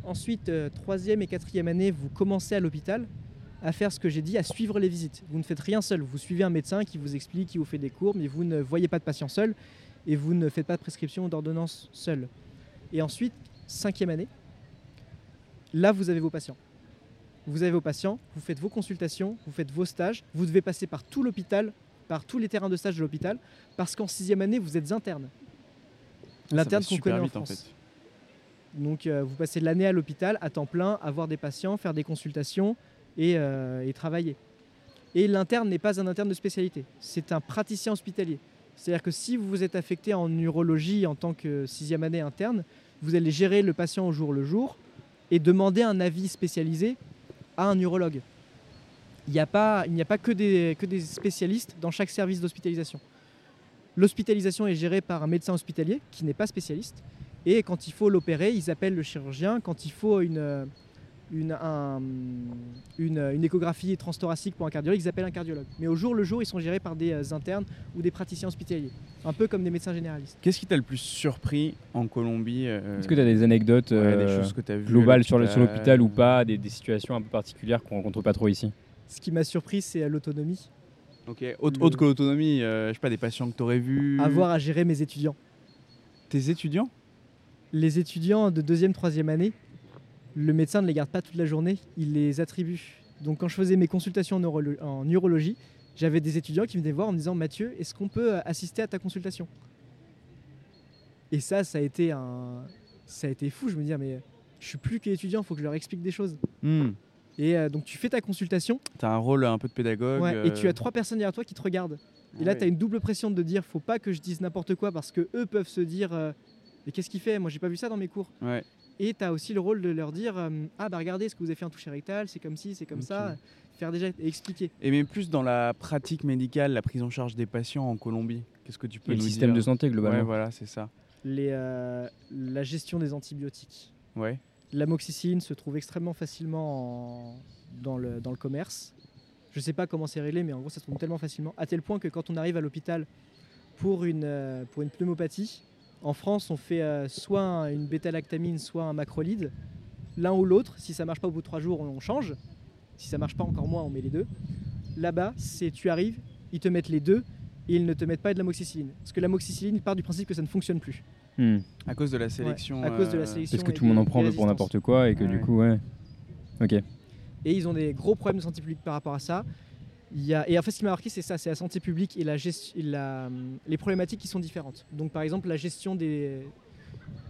Ensuite, euh, troisième et quatrième année, vous commencez à l'hôpital à faire ce que j'ai dit, à suivre les visites. Vous ne faites rien seul. Vous suivez un médecin qui vous explique, qui vous fait des cours, mais vous ne voyez pas de patient seul et vous ne faites pas de prescription ou d'ordonnance seul. Et ensuite, cinquième année, là, vous avez vos patients. Vous avez vos patients, vous faites vos consultations, vous faites vos stages, vous devez passer par tout l'hôpital, par tous les terrains de stage de l'hôpital, parce qu'en sixième année, vous êtes interne. L'interne qu'on connaît en France. Donc, euh, vous passez l'année à l'hôpital, à temps plein, à voir des patients, faire des consultations, euh, et, travailler. Et l'interne n'est pas un interne de spécialité, c'est un praticien hospitalier. C'est-à-dire que si vous vous êtes affecté en urologie en tant que sixième année interne, vous allez gérer le patient au jour le jour et demander un avis spécialisé à un urologue. Il n'y a pas, il a pas que des spécialistes dans chaque service d'hospitalisation. L'hospitalisation est gérée par un médecin hospitalier qui n'est pas spécialiste. Et quand il faut l'opérer, ils appellent le chirurgien. Quand il faut une, une, une, échographie transthoracique pour un cardiologue, ils appellent un cardiologue. Mais au jour le jour, ils sont gérés par des euh, internes ou des praticiens hospitaliers, un peu comme des médecins généralistes. Qu'est-ce qui t'a le plus surpris en Colombie euh, Est-ce que tu as des anecdotes euh, globales sur l'hôpital ou pas, des, situations un peu particulières qu'on rencontre pas trop ici? Ce qui m'a surpris, c'est l'autonomie. Ok, autre, que l'autonomie, je sais pas, des patients que tu aurais vus Avoir à gérer mes étudiants. Tes étudiants? Les étudiants de deuxième, troisième année, le médecin ne les garde pas toute la journée, il les attribue. Donc quand je faisais mes consultations en, urologie, j'avais des étudiants qui venaient voir en me disant Mathieu, est-ce qu'on peut euh, assister à ta consultation? Et ça, ça a été un, ça a été fou. Je me dis mais je suis plus qu'étudiant, il faut que je leur explique des choses. Hmm. Et euh, donc tu fais ta consultation. Tu as un rôle un peu de pédagogue. Et tu as trois personnes derrière toi qui te regardent. Et là, tu as une double pression de dire faut pas que je dise n'importe quoi parce que eux peuvent se dire euh, mais qu'est-ce qu'il fait? Moi, j'ai pas vu ça dans mes cours. Ouais. Et tu as aussi le rôle de leur dire euh, Ah, bah regardez ce que vous avez fait en toucher rectal, c'est comme ci, c'est comme ça. Faire déjà et expliquer. Et mais plus dans la pratique médicale, la prise en charge des patients en Colombie, qu'est-ce que tu peux et nous le système de santé globalement. Ouais, voilà, c'est ça. Les, euh, la gestion des antibiotiques. Ouais. L'amoxicilline se trouve extrêmement facilement dans, le, dans le commerce. Je ne sais pas comment c'est réglé, mais en gros, ça se trouve tellement facilement. À tel point que quand on arrive à l'hôpital pour une, euh, pour une pneumopathie, en France, on fait euh, soit une bêta-lactamine, soit un macrolide. L'un ou l'autre. Si ça marche pas au bout de trois jours, on change. Si ça marche pas encore moins, on met les deux. Là-bas, c'est tu arrives, ils te mettent les deux et ils ne te mettent pas de l'amoxicilline. Parce que l'amoxicilline part du principe que ça ne fonctionne plus. Hmm. À cause de la sélection. à cause de la euh, sélection. Parce que tout le monde en prend pour n'importe quoi et que du coup, ouais. Ok. Et ils ont des gros problèmes de santé publique par rapport à ça. Il y a... Et en fait, ce qui m'a marqué, c'est ça c'est la santé publique et, la la... les problématiques qui sont différentes. Donc, par exemple, la gestion des,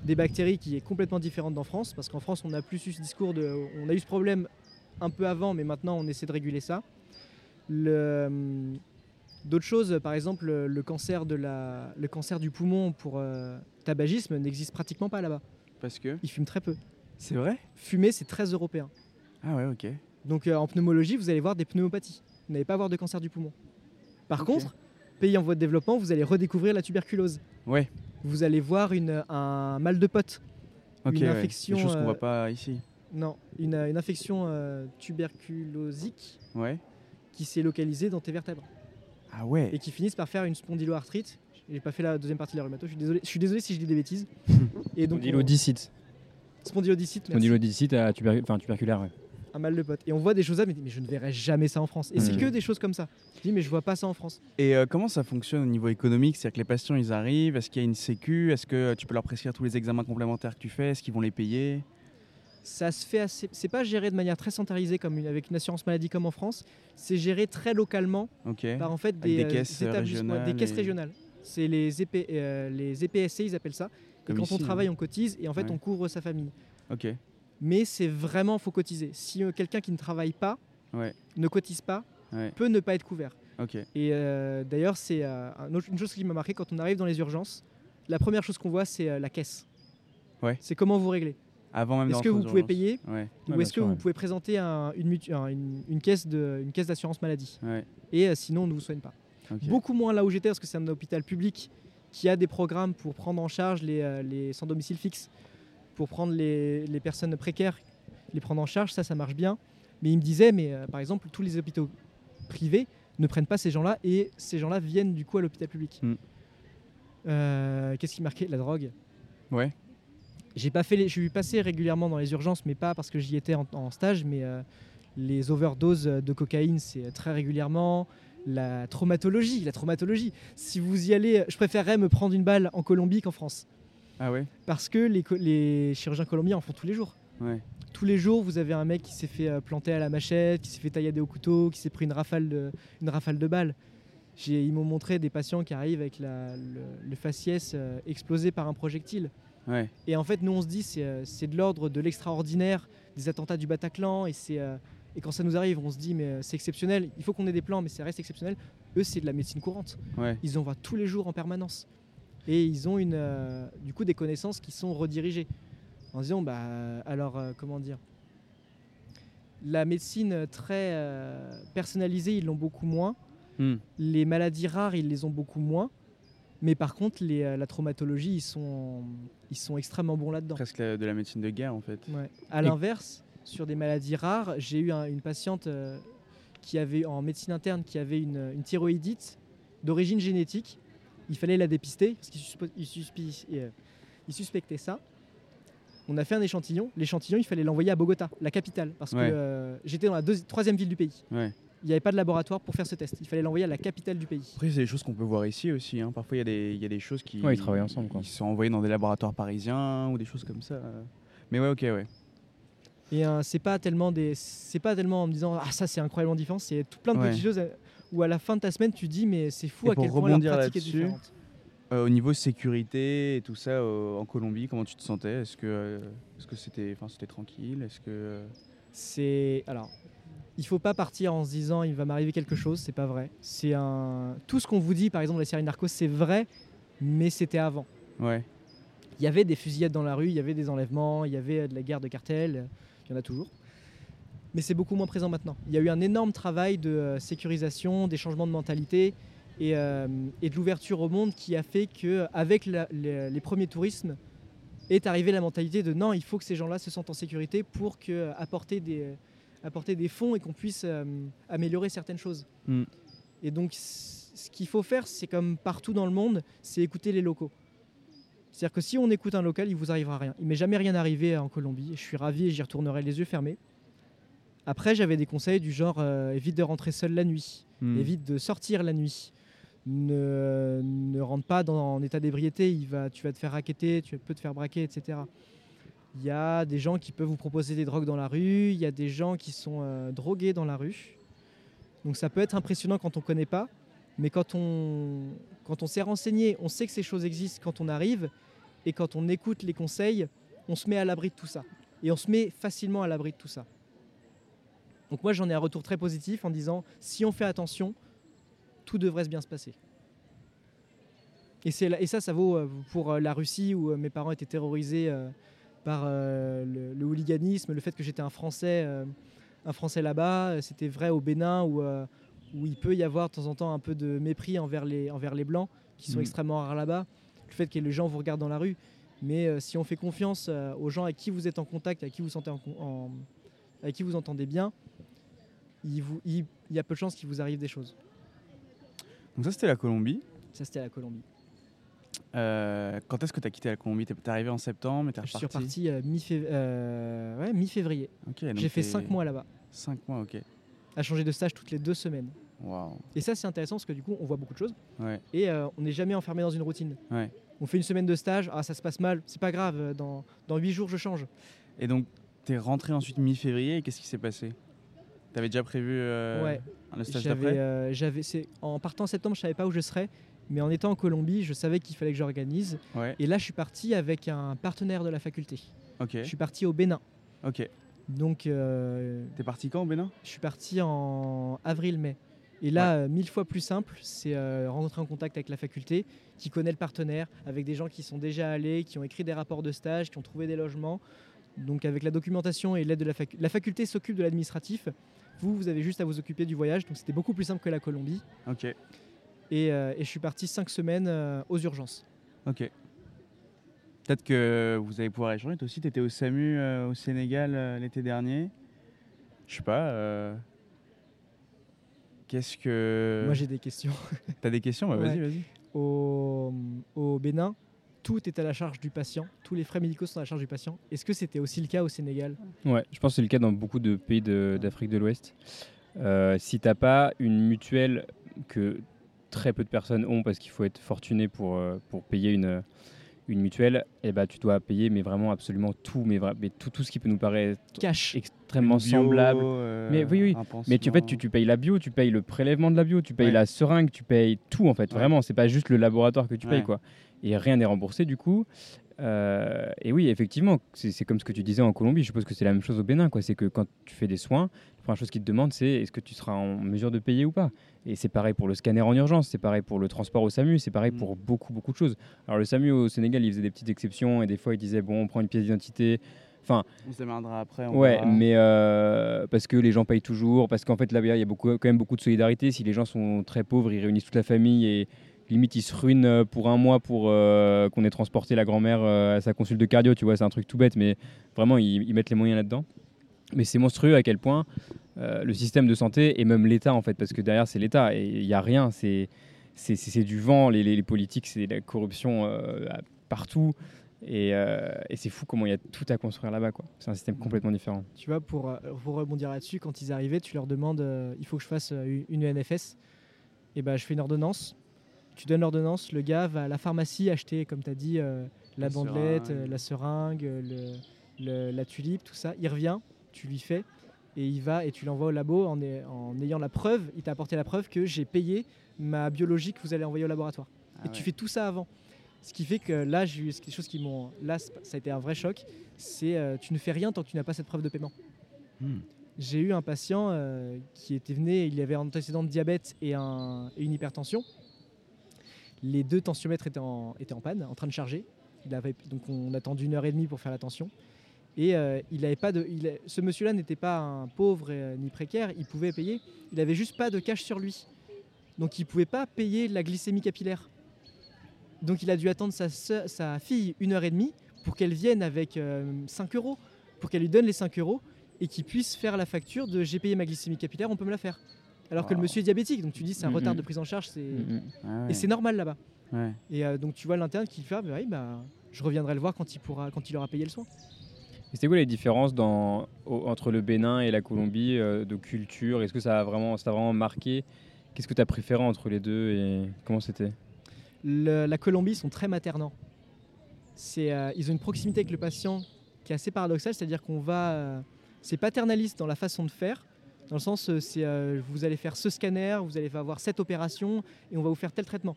des bactéries qui est complètement différente en France, parce qu'en France, on a plus eu ce discours de. On a eu ce problème un peu avant, mais maintenant, on essaie de réguler ça. D'autres choses, par exemple, le cancer, de la, le cancer du poumon pour euh, tabagisme n'existe pratiquement pas là-bas. Parce que Ils fument très peu. C'est vrai? Fumer, c'est très européen. Ah ouais, ok. Donc euh, en pneumologie, vous allez voir des pneumopathies. Vous n'allez pas avoir de cancer du poumon. Par contre, pays en voie de développement, vous allez redécouvrir la tuberculose. Ouais. Vous allez voir une, un mal de pote. une infection. Des choses qu'on voit euh, pas ici. Non, une, une infection tuberculosique. Ouais. Qui s'est localisée dans tes vertèbres. Ah ouais. Et qui finissent par faire une spondyloarthrite. J'ai pas fait la deuxième partie de la rhumato, je suis désolé, je suis désolé si je dis des bêtises. [laughs] et donc, Spondylodicite. Spondylodicite, Spondylodicite à tuberculaire, ouais. Un mal de pote. Et on voit des choses là, mais, mais je ne verrai jamais ça en France. Et c'est que des choses comme ça. Je dis, mais je vois pas ça en France. Et euh, comment ça fonctionne au niveau économique? C'est-à-dire que les patients, ils arrivent, est-ce qu'il y a une sécu? Est-ce que tu peux leur prescrire tous les examens complémentaires que tu fais? Est-ce qu'ils vont les payer? Ça se fait assez. C'est pas géré de manière très centralisée comme avec une assurance maladie comme en France. C'est géré très localement par en fait des, caisses régionales. Des caisses régionales. C'est les, EP, euh, les EPSC, ils appellent ça. et quand on travaille, on cotise et en fait, on couvre sa famille. Ok. Mais c'est vraiment, faut cotiser. Si euh, quelqu'un qui ne travaille pas, ne cotise pas, peut ne pas être couvert. Et euh, d'ailleurs, c'est une chose qui m'a marqué quand on arrive dans les urgences. La première chose qu'on voit, c'est la caisse. Ouais. C'est comment vous réglez. Est-ce que vous pouvez payer ou est-ce que vous pouvez présenter une, une, caisse d'assurance maladie Et euh, sinon, on ne vous soigne pas. Beaucoup moins là où j'étais, parce que c'est un hôpital public qui a des programmes pour prendre en charge les, euh, sans domicile fixe, pour prendre les, personnes précaires, les prendre en charge, ça, ça marche bien. Mais il me disait, mais euh, par exemple, tous les hôpitaux privés ne prennent pas ces gens-là et ces gens-là viennent du coup à l'hôpital public. Hmm. Qu'est-ce qui marquait La drogue? Ouais. J'ai pas fait, je suis passé régulièrement dans les urgences, mais pas parce que j'y étais en, stage, mais euh, les overdoses de cocaïne, c'est très régulièrement. La traumatologie, la traumatologie. Si vous y allez, je préférerais me prendre une balle en Colombie qu'en France. Ah ouais Parce que les, les, chirurgiens colombiens en font tous les jours. Ouais. Tous les jours, vous avez un mec qui s'est fait euh, planter à la machette, qui s'est fait taillader au couteau, qui s'est pris une rafale de, une rafale de balles. Ils m'ont montré des patients qui arrivent avec la, le, faciès euh, explosé par un projectile. Et en fait, nous, on se dit, euh, c'est de l'ordre de l'extraordinaire, des attentats du Bataclan, et, et quand ça nous arrive, on se dit, mais c'est exceptionnel, il faut qu'on ait des plans, mais ça reste exceptionnel. Eux, c'est de la médecine courante. Ils en voient tous les jours en permanence. Et ils ont une, du coup des connaissances qui sont redirigées. En disant, bah, alors, comment dire La médecine très personnalisée, ils l'ont beaucoup moins. Hmm. Les maladies rares, ils les ont beaucoup moins. Mais par contre, les, euh, la traumatologie, ils sont, ils sont extrêmement bons là-dedans. Presque de la médecine de guerre, en fait. Ouais. À l'inverse, sur des maladies rares, j'ai eu une patiente euh, qui avait, en médecine interne qui avait une, une thyroïdite d'origine génétique. Il fallait la dépister parce qu'il euh, suspectait ça. On a fait un échantillon. L'échantillon, il fallait l'envoyer à Bogota, la capitale, parce que j'étais dans la troisième ville du pays. Ouais il n'y avait pas de laboratoire pour faire ce test. Il fallait l'envoyer à la capitale du pays. Après, c'est des choses qu'on peut voir ici aussi. Hein. Parfois, il y, y, a des choses qui, ouais, ils travaillent ensemble, qui sont envoyées dans des laboratoires parisiens ou des choses comme ça. Mais ouais, ok, ouais. Et euh, c'est pas tellement des, c'est pas tellement en me disant ah ça c'est incroyablement différent. C'est tout plein de petites choses euh, où à la fin de ta semaine tu dis mais c'est fou à quel point la pratique est différente. Euh, au niveau sécurité et tout ça en Colombie, comment tu te sentais? Est-ce que, est-ce que c'était, enfin c'était tranquille? Est-ce que c'est alors il faut pas partir en se disant il va m'arriver quelque chose, c'est pas vrai. C'est un tout ce qu'on vous dit par exemple la série Narcos, c'est vrai, mais c'était avant. Ouais. Il y avait des fusillades dans la rue, il y avait des enlèvements, il y avait de la guerre de cartel, il y en a toujours. Mais c'est beaucoup moins présent maintenant. Il y a eu un énorme travail de euh, sécurisation, des changements de mentalité et, euh, de l'ouverture au monde qui a fait que avec les, premiers tourismes est arrivée la mentalité de non, il faut que ces gens-là se sentent en sécurité pour que, euh, apporter des apporter des fonds et qu'on puisse euh, améliorer certaines choses. Mm. Et donc, ce qu'il faut faire, c'est comme partout dans le monde, c'est écouter les locaux. C'est-à-dire que si on écoute un local, il vous arrivera rien. Il m'est jamais rien arrivé en Colombie. Je suis ravi et j'y retournerai les yeux fermés. Après, j'avais des conseils du genre euh, évite de rentrer seul la nuit, mm. évite de sortir la nuit, ne, ne rentre pas dans, en état d'ébriété, il va, tu vas te faire raqueter, tu peux te faire braquer, etc. Il y a des gens qui peuvent vous proposer des drogues dans la rue, il y a des gens qui sont euh, drogués dans la rue. Donc ça peut être impressionnant quand on ne connaît pas, mais quand on, quand on s'est renseigné, on sait que ces choses existent quand on arrive, et quand on écoute les conseils, on se met à l'abri de tout ça. Et on se met facilement à l'abri de tout ça. Donc moi j'en ai un retour très positif en disant si on fait attention, tout devrait bien se passer. Et, et ça, ça vaut euh, pour euh, la Russie où euh, mes parents étaient terrorisés par le, hooliganisme, le fait que j'étais un Français, un Français là-bas. C'était vrai au Bénin où, où il peut y avoir de temps en temps un peu de mépris envers les, envers les Blancs qui sont mmh. extrêmement rares là-bas. Le fait que les gens vous regardent dans la rue. Mais si on fait confiance aux gens avec qui vous êtes en contact, avec qui vous, sentez avec qui vous entendez bien, il, vous, il y a peu de chances qu'il vous arrive des choses. Donc ça, c'était la Colombie. Ça, c'était la Colombie. Euh, quand est-ce que tu as quitté la Colombie? Tu es arrivé en septembre, mais tu es reparti Je suis reparti? euh, mi-février. J'ai fait 5 mois là-bas. 5 mois, ok. À changer de stage toutes les deux semaines. Wow. Et ça, c'est intéressant parce que du coup, on voit beaucoup de choses. Et euh, on n'est jamais enfermé dans une routine. On fait une semaine de stage, ah, ça se passe mal, c'est pas grave, dans, dans 8 jours, je change. Et donc, tu es rentré ensuite mi-février, et qu'est-ce qui s'est passé? Tu avais déjà prévu ouais. un stage d'après j'avais, En partant en septembre, je savais pas où je serais. Mais en étant en Colombie, je savais qu'il fallait que j'organise. Et là, je suis parti avec un partenaire de la faculté. Je suis parti au Bénin. Ok. Donc. Euh, T'es parti quand au Bénin? Je suis parti en avril-mai. Et là, euh, mille fois plus simple, c'est euh, rentrer en contact avec la faculté, qui connaît le partenaire, avec des gens qui sont déjà allés, qui ont écrit des rapports de stage, qui ont trouvé des logements. Donc avec la documentation et l'aide de la faculté. La faculté s'occupe de l'administratif. Vous, vous avez juste à vous occuper du voyage. Donc c'était beaucoup plus simple que la Colombie. Ok. Euh, et, je suis parti cinq semaines euh, aux urgences. Ok. Peut-être que vous allez pouvoir échanger. Toi aussi, tu étais au SAMU euh, au Sénégal l'été dernier. Je sais pas. Qu'est-ce que. Moi, j'ai des questions. T'as des questions? Bah, Vas-y, vas-y. Au, au, Bénin, tout est à la charge du patient. Tous les frais médicaux sont à la charge du patient. Est-ce que c'était aussi le cas au Sénégal? Ouais, je pense que c'est le cas dans beaucoup de pays d'Afrique de, l'Ouest. si t'as pas une mutuelle que très peu de personnes ont parce qu'il faut être fortuné pour, euh, pour payer une, une mutuelle, et eh bah, tu dois payer mais vraiment absolument tout, mais, mais tout, tout ce qui peut nous paraître Cash. extrêmement semblable. Euh, mais oui, oui. Mais tu, en fait, tu, tu, payes la bio, tu payes le prélèvement de la bio, tu payes la seringue, tu payes tout en fait. Vraiment, c'est pas juste le laboratoire que tu payes quoi. Et rien n'est remboursé du coup. Euh, et oui, effectivement, c'est comme ce que tu disais en Colombie. Je suppose que c'est la même chose au Bénin. C'est que quand tu fais des soins, la première chose qu'ils te demandent, c'est est-ce que tu seras en mesure de payer ou pas. Et c'est pareil pour le scanner en urgence, c'est pareil pour le transport au SAMU, c'est pareil mm. pour beaucoup, beaucoup de choses. Alors le SAMU au Sénégal, il faisait des petites exceptions et des fois, il disait bon, on prend une pièce d'identité. Enfin, on se démerdera après. ouais, mais euh, parce que les gens payent toujours, parce qu'en fait là, il y a beaucoup, quand même beaucoup de solidarité. Si les gens sont très pauvres, ils réunissent toute la famille et limite ils se ruinent euh, pour un mois pour euh, qu'on ait transporté la grand-mère euh, à sa consulte de cardio, tu vois, c'est un truc tout bête, mais vraiment ils, mettent les moyens là-dedans. Mais c'est monstrueux à quel point le système de santé et même l'État en fait, parce que derrière c'est l'État et il n'y a rien, c'est du vent, les, les, politiques, c'est la corruption partout. Et, et c'est fou comment il y a tout à construire là-bas. C'est un système complètement différent. Tu vois, pour, pour rebondir là-dessus, quand ils arrivaient, tu leur demandes il faut que je fasse une NFS. Et ben, je fais une ordonnance tu donnes l'ordonnance, le gars va à la pharmacie acheter, comme tu as dit, euh, la, bandelette, euh, la seringue, le, la tulipe, tout ça. Il revient, tu lui fais, et il va et tu l'envoies au labo en, en, ayant la preuve, il t'a apporté la preuve que j'ai payé ma biologie que vous allez envoyer au laboratoire. Ah et tu fais tout ça avant. Ce qui fait que là, j'ai eu quelque chose qui m'ont. Là, ça a été un vrai choc. C'est euh, tu ne fais rien tant que tu n'as pas cette preuve de paiement. Hmm. J'ai eu un patient qui était venu, il avait un antécédent de diabète et, un, et une hypertension. Les deux tensiomètres étaient en, panne, en train de charger. Donc on a attendu une heure et demie pour faire la tension. Et euh, il pas de, ce monsieur-là n'était pas un pauvre euh, ni précaire, il pouvait payer. Il avait juste pas de cash sur lui. Donc il pouvait pas payer la glycémie capillaire. Donc il a dû attendre sa, sa fille une heure et demie pour qu'elle vienne avec 5 euh, euros, pour qu'elle lui donne les 5 euros et qu'il puisse faire la facture de j'ai payé ma glycémie capillaire, on peut me la faire alors que le monsieur est diabétique. Donc tu dis c'est un retard de prise en charge, c'est ah et c'est normal là-bas. Et euh, donc tu vois l'interne qui fait ah, bah, oui, bah, je reviendrai le voir quand il pourra, quand il aura payé le soin. C'était quoi les différences dans, entre le Bénin et la Colombie euh, de culture? Est-ce que ça a vraiment, ça a vraiment marqué? Qu'est-ce que tu as préféré entre les deux et comment c'était? La Colombie sont très maternants. Euh, ils ont une proximité avec le patient qui est assez paradoxale, c'est-à-dire qu'on va. C'est paternaliste dans la façon de faire, dans le sens, euh, c'est vous allez faire ce scanner, vous allez avoir cette opération et on va vous faire tel traitement.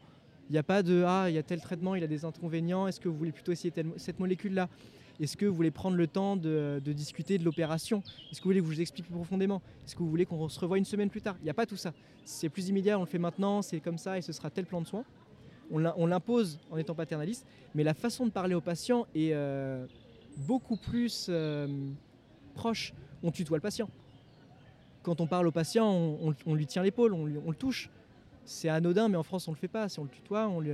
Il n'y a pas de ah, il y a tel traitement, il a des inconvénients, est-ce que vous voulez plutôt essayer cette molécule-là? Est-ce que vous voulez prendre le temps de, discuter de l'opération? Est-ce que vous voulez que je vous explique plus profondément? Est-ce que vous voulez qu'on se revoie une semaine plus tard? Il n'y a pas tout ça. C'est plus immédiat, on le fait maintenant, c'est comme ça et ce sera tel plan de soins. On l'impose en étant paternaliste, mais la façon de parler aux patients est euh, beaucoup plus euh, proche. On tutoie le patient. Quand on parle au patient, on, lui tient l'épaule, on, le touche. C'est anodin, mais en France, on ne le fait pas. Si on le tutoie, on lui,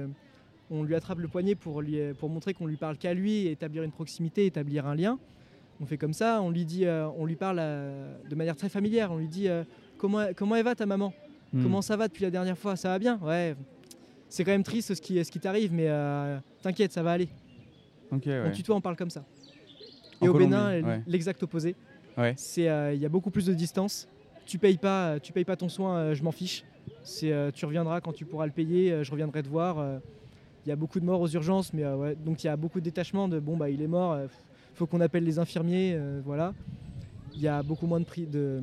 on lui attrape le poignet pour, lui, pour montrer qu'on lui parle qu'à lui, établir une proximité, établir un lien. On fait comme ça, on lui, dit, euh, on lui parle de manière très familière. On lui dit comment, comment elle va ta maman? Hmm. Comment ça va depuis la dernière fois? Ça va bien? Ouais, c'est quand même triste ce qui, ce qui t'arrive, mais euh, t'inquiète, ça va aller. Okay, ouais. On tutoie, on parle comme ça. Et au Bénin, l'exact opposé. Euh, il y a beaucoup plus de distance. Tu payes pas, tu payes pas ton soin, euh, je m'en fiche. C'est, tu reviendras quand tu pourras le payer. je reviendrai te voir. Il y a beaucoup de morts aux urgences, mais donc il y a beaucoup de détachement de bon bah il est mort, faut qu'on appelle les infirmiers, voilà. Il y a beaucoup moins de prix de,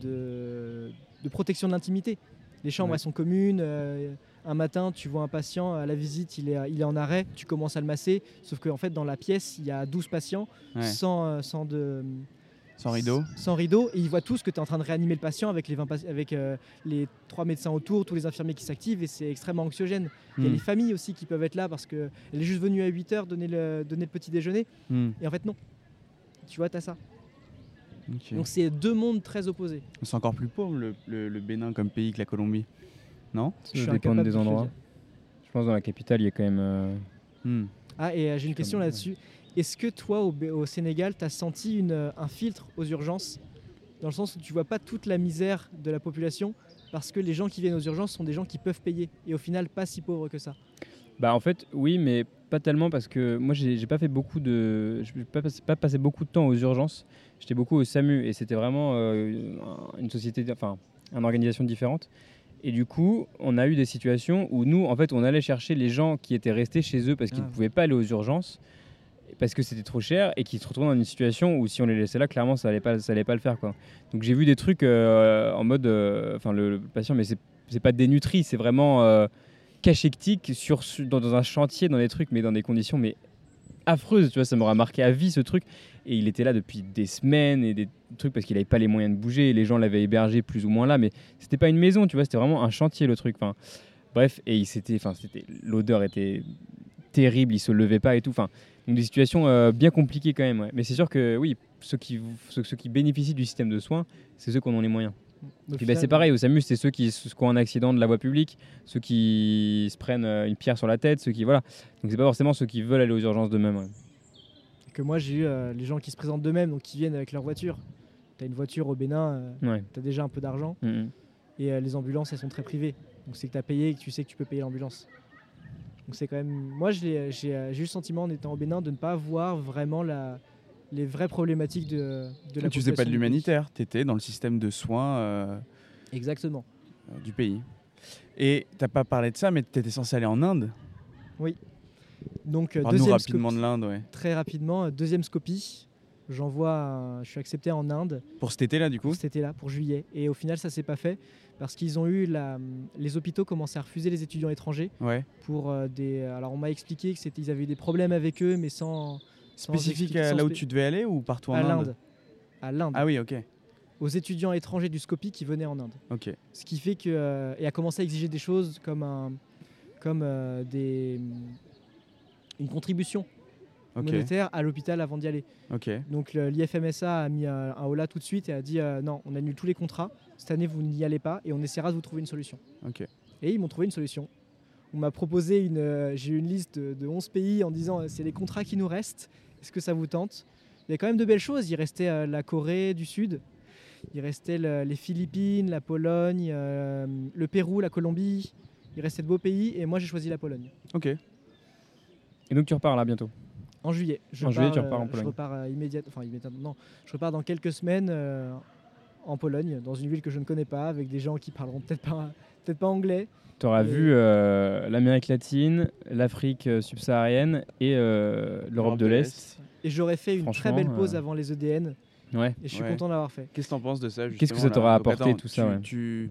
de, de protection de l'intimité. Les chambres, elles sont communes. Euh, un matin, tu vois un patient à la visite, il est, il est en arrêt, tu commences à le masser. Sauf qu'en fait, dans la pièce, il y a 12 patients sans, euh, sans, de, sans rideau. Sans rideau. Et ils voient tous que tu es en train de réanimer le patient avec les, 20 avec, euh, les trois médecins autour, tous les infirmiers qui s'activent. Et c'est extrêmement anxiogène. Il y a hmm. les familles aussi qui peuvent être là parce qu'elle est juste venue à 8 h donner le, donner le petit déjeuner. Hmm. Et en fait, non. Tu vois, tu as ça. Donc c'est deux mondes très opposés. C'est encore plus pauvre le, le, Bénin comme pays que la Colombie, non? Ça dépend des endroits. Je pense dans la capitale, il y a quand même. Euh, hmm. Ah, et euh, j'ai une question là-dessus. Est-ce que toi, au, au Sénégal, tu as senti une, un filtre aux urgences? Dans le sens où tu vois pas toute la misère de la population parce que les gens qui viennent aux urgences sont des gens qui peuvent payer et au final pas si pauvres que ça. Bah en fait oui mais pas tellement parce que moi j'ai pas fait beaucoup de je pas, pas passé beaucoup de temps aux urgences j'étais beaucoup au SAMU et c'était vraiment euh, une société enfin une organisation différente et du coup on a eu des situations où nous en fait on allait chercher les gens qui étaient restés chez eux parce qu'ils ne ah. pouvaient pas aller aux urgences parce que c'était trop cher et qui se retrouvaient dans une situation où si on les laissait là clairement ça allait pas ça allait pas le faire quoi donc j'ai vu des trucs euh, en mode euh, enfin le, patient mais c'est pas dénutri c'est vraiment cachectique sur, dans, un chantier, dans des trucs, mais dans des conditions mais affreuses. Tu vois, ça m'aura marqué à vie ce truc. Et il était là depuis des semaines et des trucs parce qu'il n'avait pas les moyens de bouger. Les gens l'avaient hébergé plus ou moins là, mais c'était pas une maison, tu vois, c'était vraiment un chantier le truc. Bref, et il s'était, enfin, c'était, l'odeur était terrible, il se levait pas et tout. Enfin, donc des situations euh, bien compliquées quand même. Mais c'est sûr que oui, ceux qui, ceux, ceux qui bénéficient du système de soins, c'est ceux qui en ont les moyens. Ben, c'est pareil, au SAMU, c'est ceux qui, ont un accident de la voie publique, ceux qui se prennent euh, une pierre sur la tête, ceux qui. Voilà. Donc c'est pas forcément ceux qui veulent aller aux urgences d'eux-mêmes. Que moi, j'ai eu euh, les gens qui se présentent d'eux-mêmes, donc qui viennent avec leur voiture. Tu as une voiture au Bénin, euh, tu as déjà un peu d'argent. Mm, mm. Et les ambulances, elles sont très privées. Donc c'est que tu as payé et que tu sais que tu peux payer l'ambulance. Donc c'est quand même. Moi, j'ai eu le sentiment en étant au Bénin de ne pas voir vraiment la les vraies problématiques de, de la Tu faisais pas de l'humanitaire, tu étais dans le système de soins euh, Exactement. Euh, du pays. Et tu n'as pas parlé de ça, mais tu étais censé aller en Inde Oui. Donc, euh, deuxième rapidement de l'Inde, ouais. Très rapidement, deuxième scopie. J'envoie, je suis accepté en Inde. Pour cet été-là, du coup Pour cet été-là, pour juillet. Et au final, ça s'est pas fait parce qu'ils ont eu la, les hôpitaux commençaient à refuser les étudiants étrangers. Ouais. Pour des, alors on m'a expliqué que c'était, ils avaient eu des problèmes avec eux, mais sans, Spécifique à là où tu devais aller ou partout en Inde À l'Inde. Ah oui, ok. Aux étudiants étrangers du Scopi qui venaient en Inde. Ok. Ce qui fait que euh, et a commencé à exiger des choses comme un, comme euh, des, une contribution monétaire à l'hôpital avant d'y aller. Ok. Donc l'IFMSA a mis un, holà tout de suite et a dit euh, non, on annule tous les contrats. Cette année, vous n'y allez pas et on essaiera de vous trouver une solution. Et ils m'ont trouvé une solution. On m'a proposé une, j'ai eu une liste de, de 11 pays en disant c'est les contrats qui nous restent est-ce que ça vous tente? Il y a quand même de belles choses. Il restait euh, la Corée du Sud, il restait les Philippines, la Pologne, euh, le Pérou, la Colombie. Il restait de beaux pays et moi j'ai choisi la Pologne. Ok. Et donc tu repars là bientôt? En juillet. Je en juillet, tu repars en Pologne. Je repars immédiatement. Enfin, immédiatement. Non, je repars dans quelques semaines en Pologne, dans une ville que je ne connais pas, avec des gens qui parleront peut-être pas, peut pas anglais. Tu auras vu euh, l'Amérique latine, l'Afrique euh, subsaharienne et euh, l'Europe de l'Est. Et j'aurais fait une très belle pause avant les EDN. Ouais. Et je suis content d'avoir fait. Qu'est-ce que tu en penses de ça Qu'est-ce que ça t'aura apporté tout ça tu,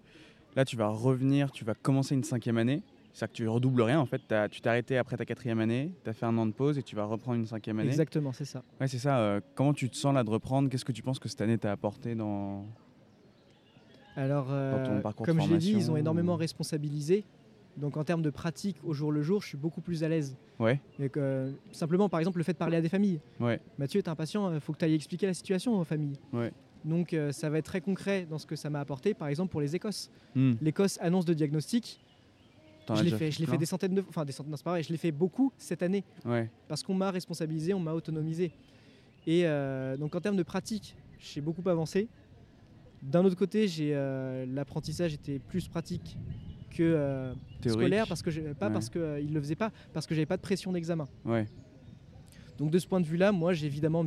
Là, tu vas revenir, tu vas commencer une cinquième année. C'est-à-dire que tu redoubles rien en fait. tu t'es arrêté après ta quatrième année, tu as fait un an de pause et tu vas reprendre une cinquième année. Exactement, c'est ça. Ouais, c'est ça. comment tu te sens là de reprendre? Qu'est-ce que tu penses que cette année t'a apporté dans, alors, euh, comme je l'ai dit, ils ont énormément responsabilisé. Donc en termes de pratique au jour le jour, je suis beaucoup plus à l'aise. Ouais. simplement, par exemple, le fait de parler à des familles. Ouais. Mathieu, es impatient, il faut que tu ailles expliquer la situation aux familles. Ouais. Donc euh, ça va être très concret dans ce que ça m'a apporté, par exemple pour les Écosses. Hmm. L'Écosse annonce de diagnostic. Je l'ai fait, des centaines de, enfin des centaines, c'est pas vrai, je l'ai fait beaucoup cette année. Ouais. Parce qu'on m'a responsabilisé, on m'a autonomisé. Et euh, donc en termes de pratique, j'ai beaucoup avancé. D'un autre côté, j'ai euh, l'apprentissage était plus pratique que euh, scolaire parce que je, pas parce qu'il euh, le faisait pas, parce que j'avais pas de pression d'examen. Ouais. Donc de ce point de vue-là, moi j'ai évidemment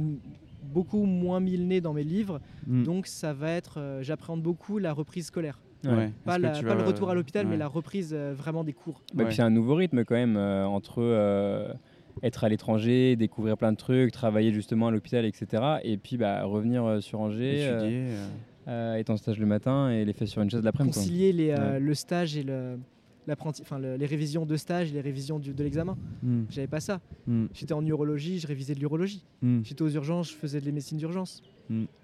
beaucoup moins mis le nez dans mes livres, hmm. donc ça va être, j'appréhende beaucoup la reprise scolaire. Ouais. Pas, le retour à l'hôpital, mais la reprise vraiment des cours. Bah, puis un nouveau rythme quand même entre être à l'étranger, découvrir plein de trucs, travailler justement à l'hôpital, etc. Et puis bah, revenir sur Angers. Étudier euh, en stage le matin et les fait sur une chaise l'après-midi. Concilier les, euh, le stage et le, enfin, les révisions de stage et les révisions de l'examen. Hmm. J'avais pas ça. Hmm. J'étais en urologie, je révisais de l'urologie. Hmm. J'étais aux urgences, je faisais de les médecines d'urgence.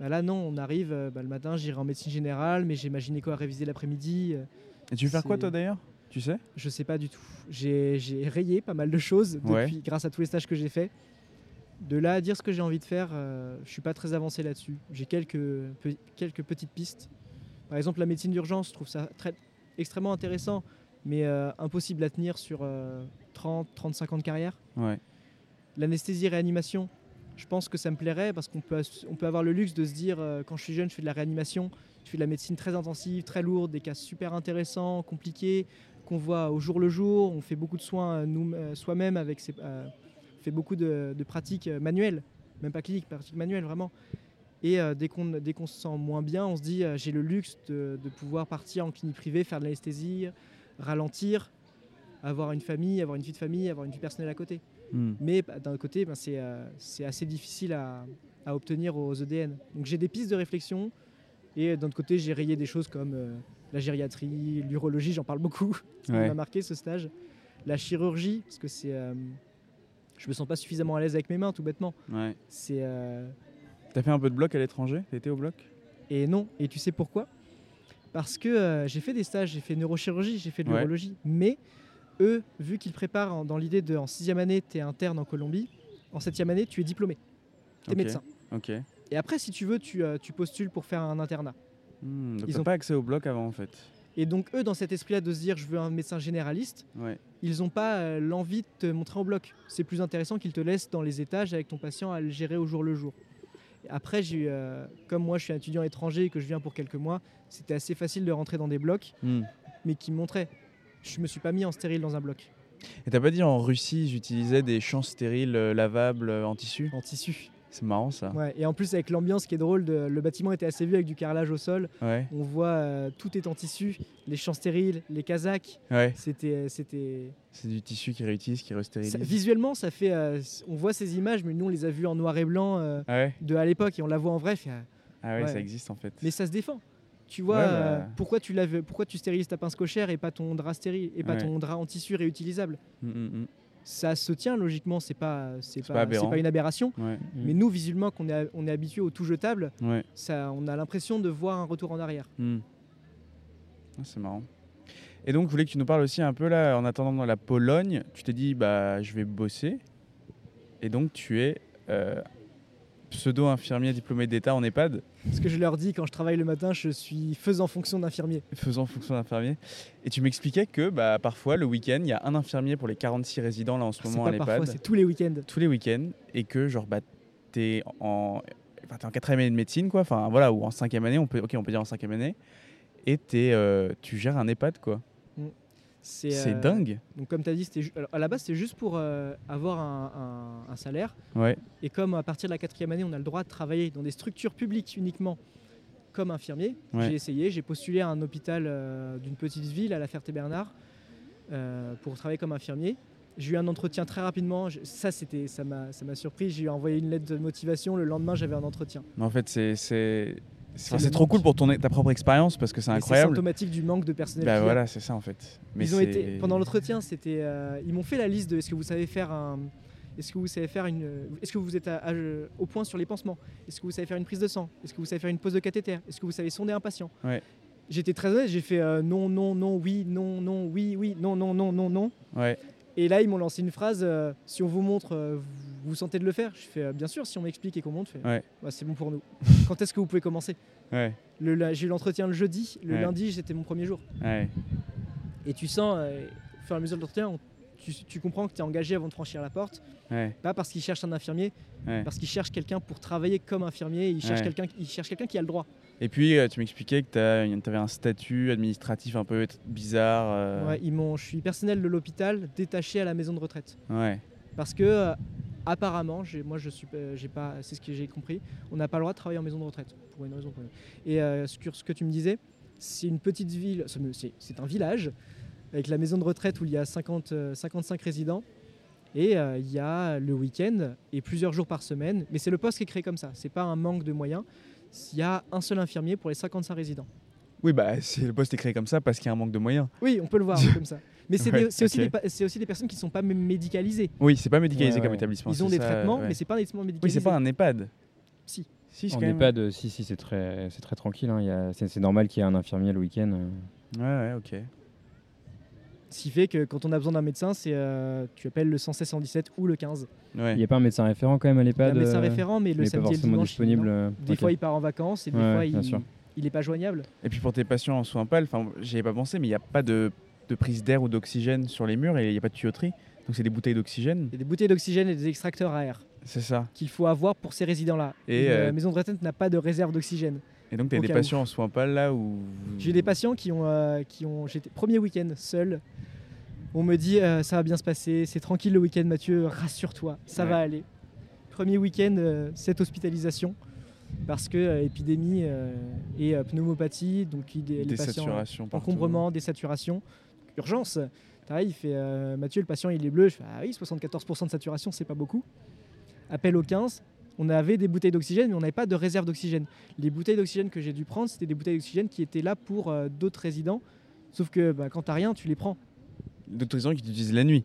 Bah là, non, on arrive euh, bah, le matin, j'irai en médecine générale, mais j'ai ma quoi à réviser l'après-midi. Euh, et tu veux faire quoi toi d'ailleurs? Tu sais? Je sais pas du tout. J'ai rayé pas mal de choses depuis, grâce à tous les stages que j'ai faits. De là à dire ce que j'ai envie de faire, euh, je suis pas très avancé là-dessus. J'ai quelques, quelques petites pistes. Par exemple, la médecine d'urgence, je trouve ça très, extrêmement intéressant, mais euh, impossible à tenir sur 30, 35 ans de carrière. Ouais. L'anesthésie réanimation, je pense que ça me plairait parce qu'on peut, on peut avoir le luxe de se dire euh, quand je suis jeune, je fais de la réanimation, je fais de la médecine très intensive, très lourde, des cas super intéressants, compliqués, qu'on voit au jour le jour. On fait beaucoup de soins nous, soi-même avec ses, fait beaucoup de, pratiques euh, manuelles, même pas cliniques, pratiques manuelles vraiment. Et euh, dès qu'on se sent moins bien, on se dit euh, j'ai le luxe de, pouvoir partir en clinique privée, faire de l'anesthésie, ralentir, avoir une famille, avoir une vie de famille, avoir une vie personnelle à côté. Hmm. Mais bah, d'un côté, ben, c'est assez difficile à, obtenir aux EDN. Donc j'ai des pistes de réflexion. Et d'un autre côté, j'ai rayé des choses comme la gériatrie, l'urologie, j'en parle beaucoup. [laughs] Ça m'a marqué ce stage. La chirurgie, parce que c'est je me sens pas suffisamment à l'aise avec mes mains, tout bêtement. Ouais. C'est. Euh... T'as fait un peu de bloc à l'étranger? T'as été au bloc? Et non. Et tu sais pourquoi? Parce que euh, j'ai fait des stages, j'ai fait neurochirurgie, j'ai fait de l'urologie. Mais eux, vu qu'ils préparent dans l'idée de en sixième année, tu es interne en Colombie, en septième année, tu es diplômé. Tu es médecin. Ok. Et après, si tu veux, tu, euh, tu postules pour faire un internat. Hmm, Ils n'ont pas accès au bloc avant en fait. Et donc eux, dans cet esprit-là de se dire je veux un médecin généraliste, ils n'ont pas euh, l'envie de te montrer en bloc. C'est plus intéressant qu'ils te laissent dans les étages avec ton patient à le gérer au jour le jour. Après, j'ai euh, comme moi je suis un étudiant étranger et que je viens pour quelques mois, c'était assez facile de rentrer dans des blocs, hmm. mais qui me montraient. Je me suis pas mis en stérile dans un bloc. Et t'as pas dit en Russie, j'utilisais des champs stériles euh, lavables en tissu? En tissu. C'est marrant ça. Ouais, et en plus avec l'ambiance qui est drôle, de, le bâtiment était assez vieux avec du carrelage au sol. Ouais. On voit euh, tout est en tissu, les champs stériles, les casaques. Ouais. C'était, c'était. C'est du tissu qui réutilise, qui restérilise. visuellement, ça fait. Euh, on voit ces images, mais nous on les a vues en noir et blanc euh, ah de à l'époque et on la voit en vrai. ah ouais, ça existe en fait. Mais ça se défend. Tu vois, bah. pourquoi tu laves, pourquoi tu stérilises ta pince cochère et pas ton drap stérile et pas ton drap en tissu réutilisable? Hum, hum, hum ça se tient logiquement, c'est pas c'est pas, pas, une aberration. Mais nous visuellement qu'on est on est habitué au tout jetable, ça on a l'impression de voir un retour en arrière. Hmm. Ah, c'est marrant. Et donc, je voulais que tu nous parles aussi un peu là, en attendant dans la Pologne, tu t'es dit bah je vais bosser. Et donc tu es euh, pseudo-infirmier diplômé d'État en EHPAD. Ce que je leur dis quand je travaille le matin, je suis faisant fonction d'infirmier. Faisant fonction d'infirmier. Et tu m'expliquais que bah, parfois, le week-end, il y a un infirmier pour les 46 résidents là en ce ah, moment à l'EHPAD. Parfois, c'est tous les week-ends. Tous les week-ends. Et que genre, bah, t'es en, enfin, es en quatrième année de médecine, quoi. Enfin, voilà, ou en cinquième année, on peut, ok, on peut dire en cinquième année. Et es, euh, tu gères un EHPAD, quoi. C'est euh, dingue. Donc comme tu as dit, à la base c'était juste pour euh, avoir un, salaire. Ouais. Et comme à partir de la quatrième année, on a le droit de travailler dans des structures publiques uniquement comme infirmier. J'ai essayé, j'ai postulé à un hôpital d'une petite ville, à la Ferté-Bernard, pour travailler comme infirmier. J'ai eu un entretien très rapidement. Ça, c'était, ça m'a, ça m'a surpris. J'ai envoyé une lettre de motivation. Le lendemain, j'avais un entretien. En fait, c'est, c'est, trop cool pour ton, ta propre expérience parce que c'est incroyable. C'est symptomatique du manque de personnel. Bah voilà, c'est ça en fait. Mais ils ont été pendant l'entretien, c'était, euh, ils m'ont fait la liste de est-ce que vous savez faire un, est-ce que vous savez faire une, est-ce que vous êtes au point sur les pansements, est-ce que vous savez faire une prise de sang, est-ce que vous savez faire une pose de cathéter, est-ce que vous savez sonder un patient? Ouais. J'étais très honnête, j'ai fait euh, non, non, non, oui, non, non, oui, oui, non, non, non, non, non. Ouais. Et là, ils m'ont lancé une phrase euh, si on vous montre, vous, vous sentez de le faire Je fais euh, bien sûr, si on m'explique et qu'on montre, ouais. bah, c'est bon pour nous. [laughs] Quand est-ce que vous pouvez commencer? Ouais. J'ai eu l'entretien le jeudi, le lundi, c'était mon premier jour. Et tu sens, au fur et à mesure de l'entretien, tu, comprends que tu es engagé avant de franchir la porte. Pas parce qu'ils cherchent un infirmier, parce qu'ils cherchent quelqu'un pour travailler comme infirmier, ils cherchent quelqu'un qui a le droit. Et puis, euh, tu m'expliquais que tu avais un statut administratif un peu bizarre. Euh. Ouais, ils je suis personnel de l'hôpital détaché à la maison de retraite. Ouais. Parce que, euh, apparemment, moi je suis, j'ai pas, c'est ce que j'ai compris, on n'a pas le droit de travailler en maison de retraite pour une raison. Et sur ce que tu me disais, c'est une petite ville, c'est un village avec la maison de retraite où il y a 50, 55 résidents. Et il y a le week-end et plusieurs jours par semaine. Mais c'est le poste qui est créé comme ça. C'est pas un manque de moyens il y a un seul infirmier pour les 55 résidents. Oui, bah, le poste est créé comme ça parce qu'il y a un manque de moyens. Oui, on peut le voir [laughs] comme ça. Mais c'est aussi, aussi, des personnes qui ne sont pas médicalisées. Oui, c'est pas médicalisé comme établissement. Ils ont des traitements, mais c'est pas un établissement médicalisé. Oui, c'est pas un EHPAD. Si. Si, en EHPAD, si, si, c'est très, très tranquille. Hein. C'est normal qu'il y ait un infirmier le week-end. Ouais, ouais, ok. Ce qui fait que quand on a besoin d'un médecin, c'est euh, tu appelles le 116 117 ou le 15. Il n'y a pas un médecin référent quand même à l'EHPAD Il y a un médecin euh, référent, mais le samedi et le dimanche, disponible. Euh, des fois, il part en vacances et des fois, il n'est pas joignable. Et puis pour tes patients en soins pâles, j'y avais pas pensé, mais il n'y a pas de, de prise d'air ou d'oxygène sur les murs et il n'y a pas de tuyauterie. Donc c'est des bouteilles d'oxygène. Il des bouteilles d'oxygène et des extracteurs à air. C'est ça. Qu'il faut avoir pour ces résidents-là. Et la maison de retraite n'a pas de réserve d'oxygène. Et donc tu as des patients en soins pâles là où J'ai des patients qui ont, qui ont j'étais premier week-end seul on me dit euh, ça va bien se passer, c'est tranquille le week-end Mathieu, rassure-toi, ça va aller. Premier week-end, euh, cette hospitalisation parce que euh, épidémie et pneumopathie, donc les patients encombrement, désaturation, urgence. il fait Mathieu, le patient il est bleu. Je fais ah oui, 74% de saturation, c'est pas beaucoup. Appel au 15. On avait des bouteilles d'oxygène, mais on n'avait pas de réserve d'oxygène. Les bouteilles d'oxygène que j'ai dû prendre, c'était des bouteilles d'oxygène qui étaient là pour d'autres résidents. Sauf que bah, quand t'as rien, tu les prends d'autres résidents qui utilisent la nuit.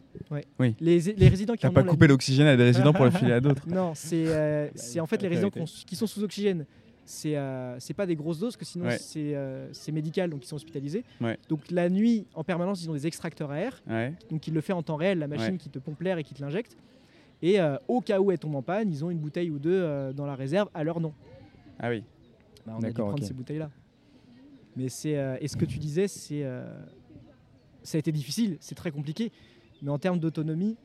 Oui. Les, les résidents qui n'ont pas coupé l'oxygène à des résidents pour le filer à d'autres. [laughs] Non, c'est euh, en fait les résidents qui sont sous oxygène. C'est euh, pas des grosses doses, que sinon euh, c'est médical, donc ils sont hospitalisés. Donc la nuit, en permanence, ils ont des extracteurs à air. Donc ils le font en temps réel, la machine qui te pompe l'air et qui te l'injecte. Et euh, au cas où elle tombe en panne, ils ont une bouteille ou deux dans la réserve à leur nom. Ah oui. Bah, on a dû prendre ces bouteilles-là. Mais c'est. et ce que tu disais, c'est ça a été difficile, c'est très compliqué. Mais en termes d'autonomie,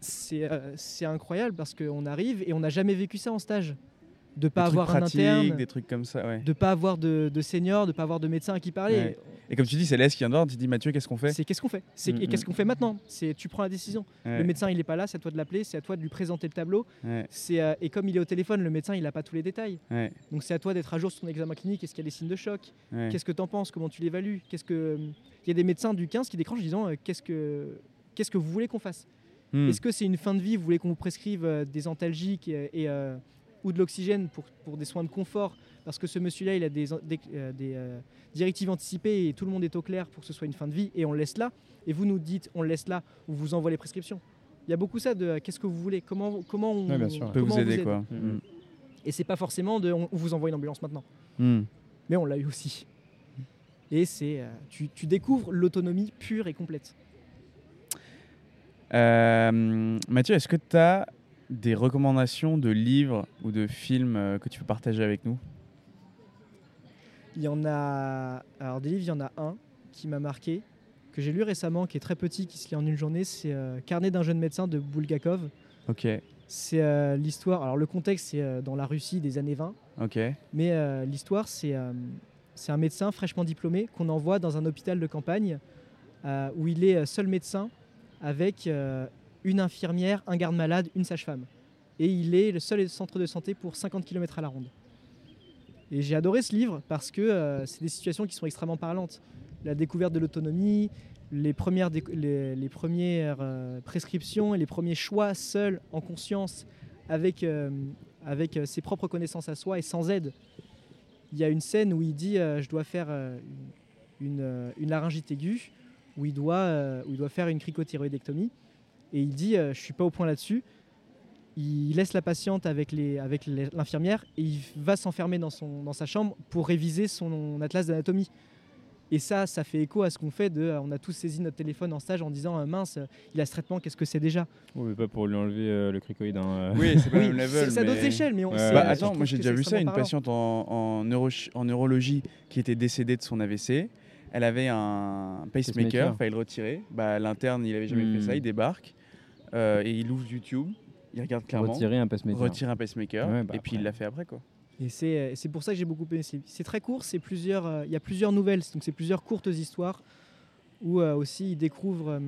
c'est euh, incroyable parce qu'on arrive et on n'a jamais vécu ça en stage de pas avoir un interne, des trucs comme ça, ouais. de pas avoir de, de seniors, de pas avoir de médecins à qui parler. Et comme tu dis, c'est l'Est qui vient de tu dis Mathieu, qu'est-ce qu'on fait C'est qu'est-ce qu'on fait C'est et qu'est-ce qu'on fait maintenant C'est tu prends la décision. Le médecin il est pas là, c'est à toi de l'appeler, c'est à toi de lui présenter le tableau. C'est euh, et comme il est au téléphone, le médecin il a pas tous les détails. Donc c'est à toi d'être à jour sur ton examen clinique. Est-ce qu'il y a des signes de choc Qu'est-ce que tu en penses Comment tu l'évalues Qu'est-ce que il y a des médecins du 15 qui décrochent en disant euh, qu'est-ce que qu'est-ce que vous voulez qu'on fasse hmm. Est-ce que c'est une fin de vie Vous voulez qu'on vous prescrive euh, des antalgiques et ou de l'oxygène pour, pour, des soins de confort, parce que ce monsieur-là, il a des, des, euh, euh, directives anticipées et tout le monde est au clair pour que ce soit une fin de vie, et on le laisse là, et vous nous dites on le laisse là, ou vous envoie les prescriptions. Il y a beaucoup ça de euh, qu'est-ce que vous voulez, comment, comment on, peut vous aider. Quoi. Mm. Et c'est pas forcément de on, vous envoie une ambulance maintenant. Mm. Mais on l'a eu aussi. Et c'est tu, tu, découvres l'autonomie pure et complète. Mathieu, est-ce que tu as des recommandations de livres ou de films euh, que tu peux partager avec nous? Il y en a. Alors, des livres, il y en a un qui m'a marqué, que j'ai lu récemment, qui est très petit, qui se lit en une journée. C'est euh, Carnet d'un jeune médecin de Bulgakov. Ok. C'est euh, l'histoire. Alors, le contexte, c'est dans la Russie des années 20. Ok. Mais l'histoire, c'est c'est un médecin fraîchement diplômé qu'on envoie dans un hôpital de campagne où il est seul médecin avec une infirmière, un garde-malade, une sage-femme. Et il est le seul centre de santé pour 50 km à la ronde. Et j'ai adoré ce livre parce que c'est des situations qui sont extrêmement parlantes. La découverte de l'autonomie, les premières, premières prescriptions et les premiers choix seuls, en conscience, avec, avec ses propres connaissances à soi et sans aide. Il y a une scène où il dit Je dois faire une, une laryngite aiguë où il doit, euh, où il doit faire une cricothyroïdectomie. Et il dit, euh, je suis pas au point là-dessus. Il laisse la patiente avec, les, avec l'infirmière et il va s'enfermer dans, son, dans sa chambre pour réviser son atlas d'anatomie. Et ça, ça fait écho à ce qu'on fait de. Euh, on a tous saisi notre téléphone en stage en disant mince, il a ce traitement, qu'est-ce que c'est déjà? Oui, mais pas pour lui enlever le cricoïde. Hein, oui, c'est pas le même level. C'est à d'autres échelles, mais on. Bah, attends, moi j'ai déjà vu ça, une patiente en, en, en, neurologie qui était décédée de son AVC. Elle avait un pacemaker, il fallait le retirer. Bah, L'interne, il avait jamais fait ça, hmm. il débarque euh, et il ouvre YouTube, il regarde clairement. Retirer un pacemaker. Retirer un pacemaker, bah, et puis il l'a fait après. quoi. Et c'est euh, pour ça que j'ai beaucoup aimé. C'est très court, plusieurs, euh, il y a plusieurs nouvelles, donc c'est plusieurs courtes histoires où aussi il découvre,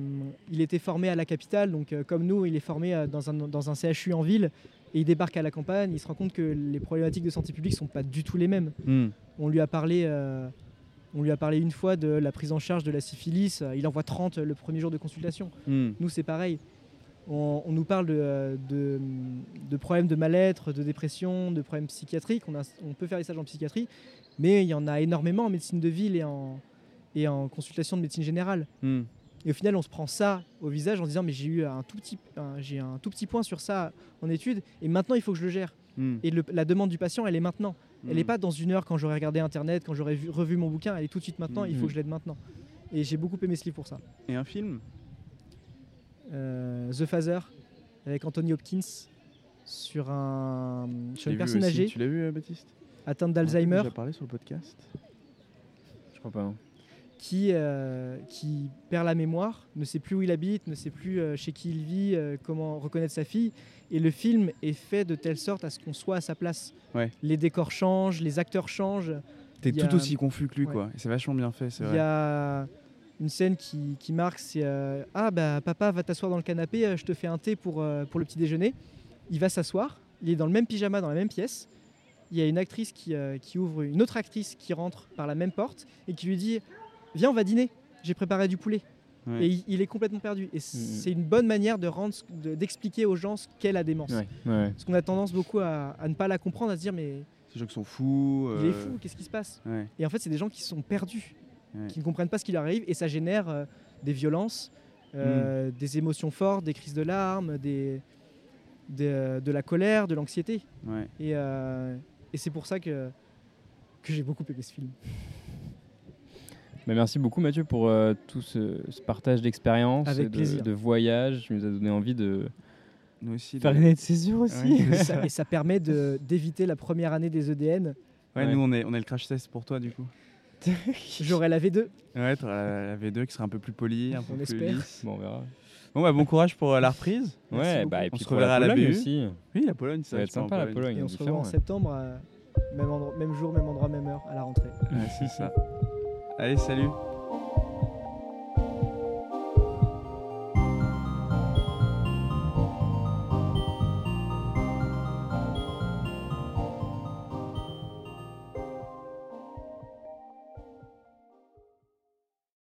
il était formé à la capitale, donc comme nous, il est formé dans un, dans un CHU en ville, et il débarque à la campagne, il se rend compte que les problématiques de santé publique sont pas du tout les mêmes. Hmm. On lui a parlé on lui a parlé une fois de la prise en charge de la syphilis, il envoie 30 le premier jour de consultation. Hmm. Nous, c'est pareil. On, nous parle de, problèmes de mal-être, de dépression, de problèmes psychiatriques. On, peut faire des stages en psychiatrie, mais il y en a énormément en médecine de ville et en, et en consultation de médecine générale. Hmm. Et au final, on se prend ça au visage en disant mais j'ai eu un tout petit, j'ai un tout petit point sur ça en étude et maintenant il faut que je le gère. Hmm. Et la demande du patient, elle est maintenant. Elle n'est hmm. pas dans une heure quand j'aurai regardé Internet, quand j'aurai revu mon bouquin. Elle est tout de suite maintenant. Il faut que je l'aide maintenant. Et j'ai beaucoup aimé ce livre pour ça. Et un film? euh, The Father avec Anthony Hopkins sur un sur une personne âgée. Tu l'as vu, euh, Baptiste? Atteinte d'Alzheimer. Tu as parlé sur le podcast Je crois pas. Qui, euh, qui perd la mémoire, ne sait plus où il habite, ne sait plus chez qui il vit, comment reconnaître sa fille. Et le film est fait de telle sorte à ce qu'on soit à sa place. Les décors changent, les acteurs changent. T'es tout aussi confus que lui, quoi. C'est vachement bien fait, c'est vrai. Il y a une scène qui, qui marque, c'est euh, Ah, bah papa, va t'asseoir dans le canapé, euh, je te fais un thé pour, euh, pour le petit déjeuner. Il va s'asseoir, il est dans le même pyjama, dans la même pièce. Il y a une actrice qui, qui ouvre, une autre actrice qui rentre par la même porte et qui lui dit Viens, on va dîner, j'ai préparé du poulet. Et il, est complètement perdu. Et mm, c'est une bonne manière de rendre, d'expliquer aux gens ce qu'est la démence. Parce qu'on a tendance beaucoup à, ne pas la comprendre, à se dire mais ces gens qui sont fous. Il est fou, qu'est-ce qui se passe? Et en fait, c'est des gens qui sont perdus, qui ne comprennent pas ce qui leur arrive, et ça génère euh, des violences, euh, mm. des émotions fortes, des crises de larmes, des, euh, de la colère, de l'anxiété. Et, et c'est pour ça que, que j'ai beaucoup aimé ce film. Bah, merci beaucoup Mathieu pour euh, tout ce, partage d'expérience, de, de, voyage. Tu nous as donné envie de nous aussi, faire une de césure aussi. et, ça, [laughs] permet d'éviter la première année des EDN. Ouais, nous on est, on est le crash test pour toi du coup. [laughs] J'aurai la V2. Ouais, tu la, V2 qui sera un peu plus polie, un peu plus lisse. Bon, on verra. Bon, bah, bon courage pour euh, la reprise. ouais, bah, et puis on se reverra à la BU aussi. Oui, la Pologne, ça va être sympa la Pologne. Et on se revoit en septembre, même, même jour, même endroit, même heure, à la rentrée. Ouais, c'est ça. Allez, salut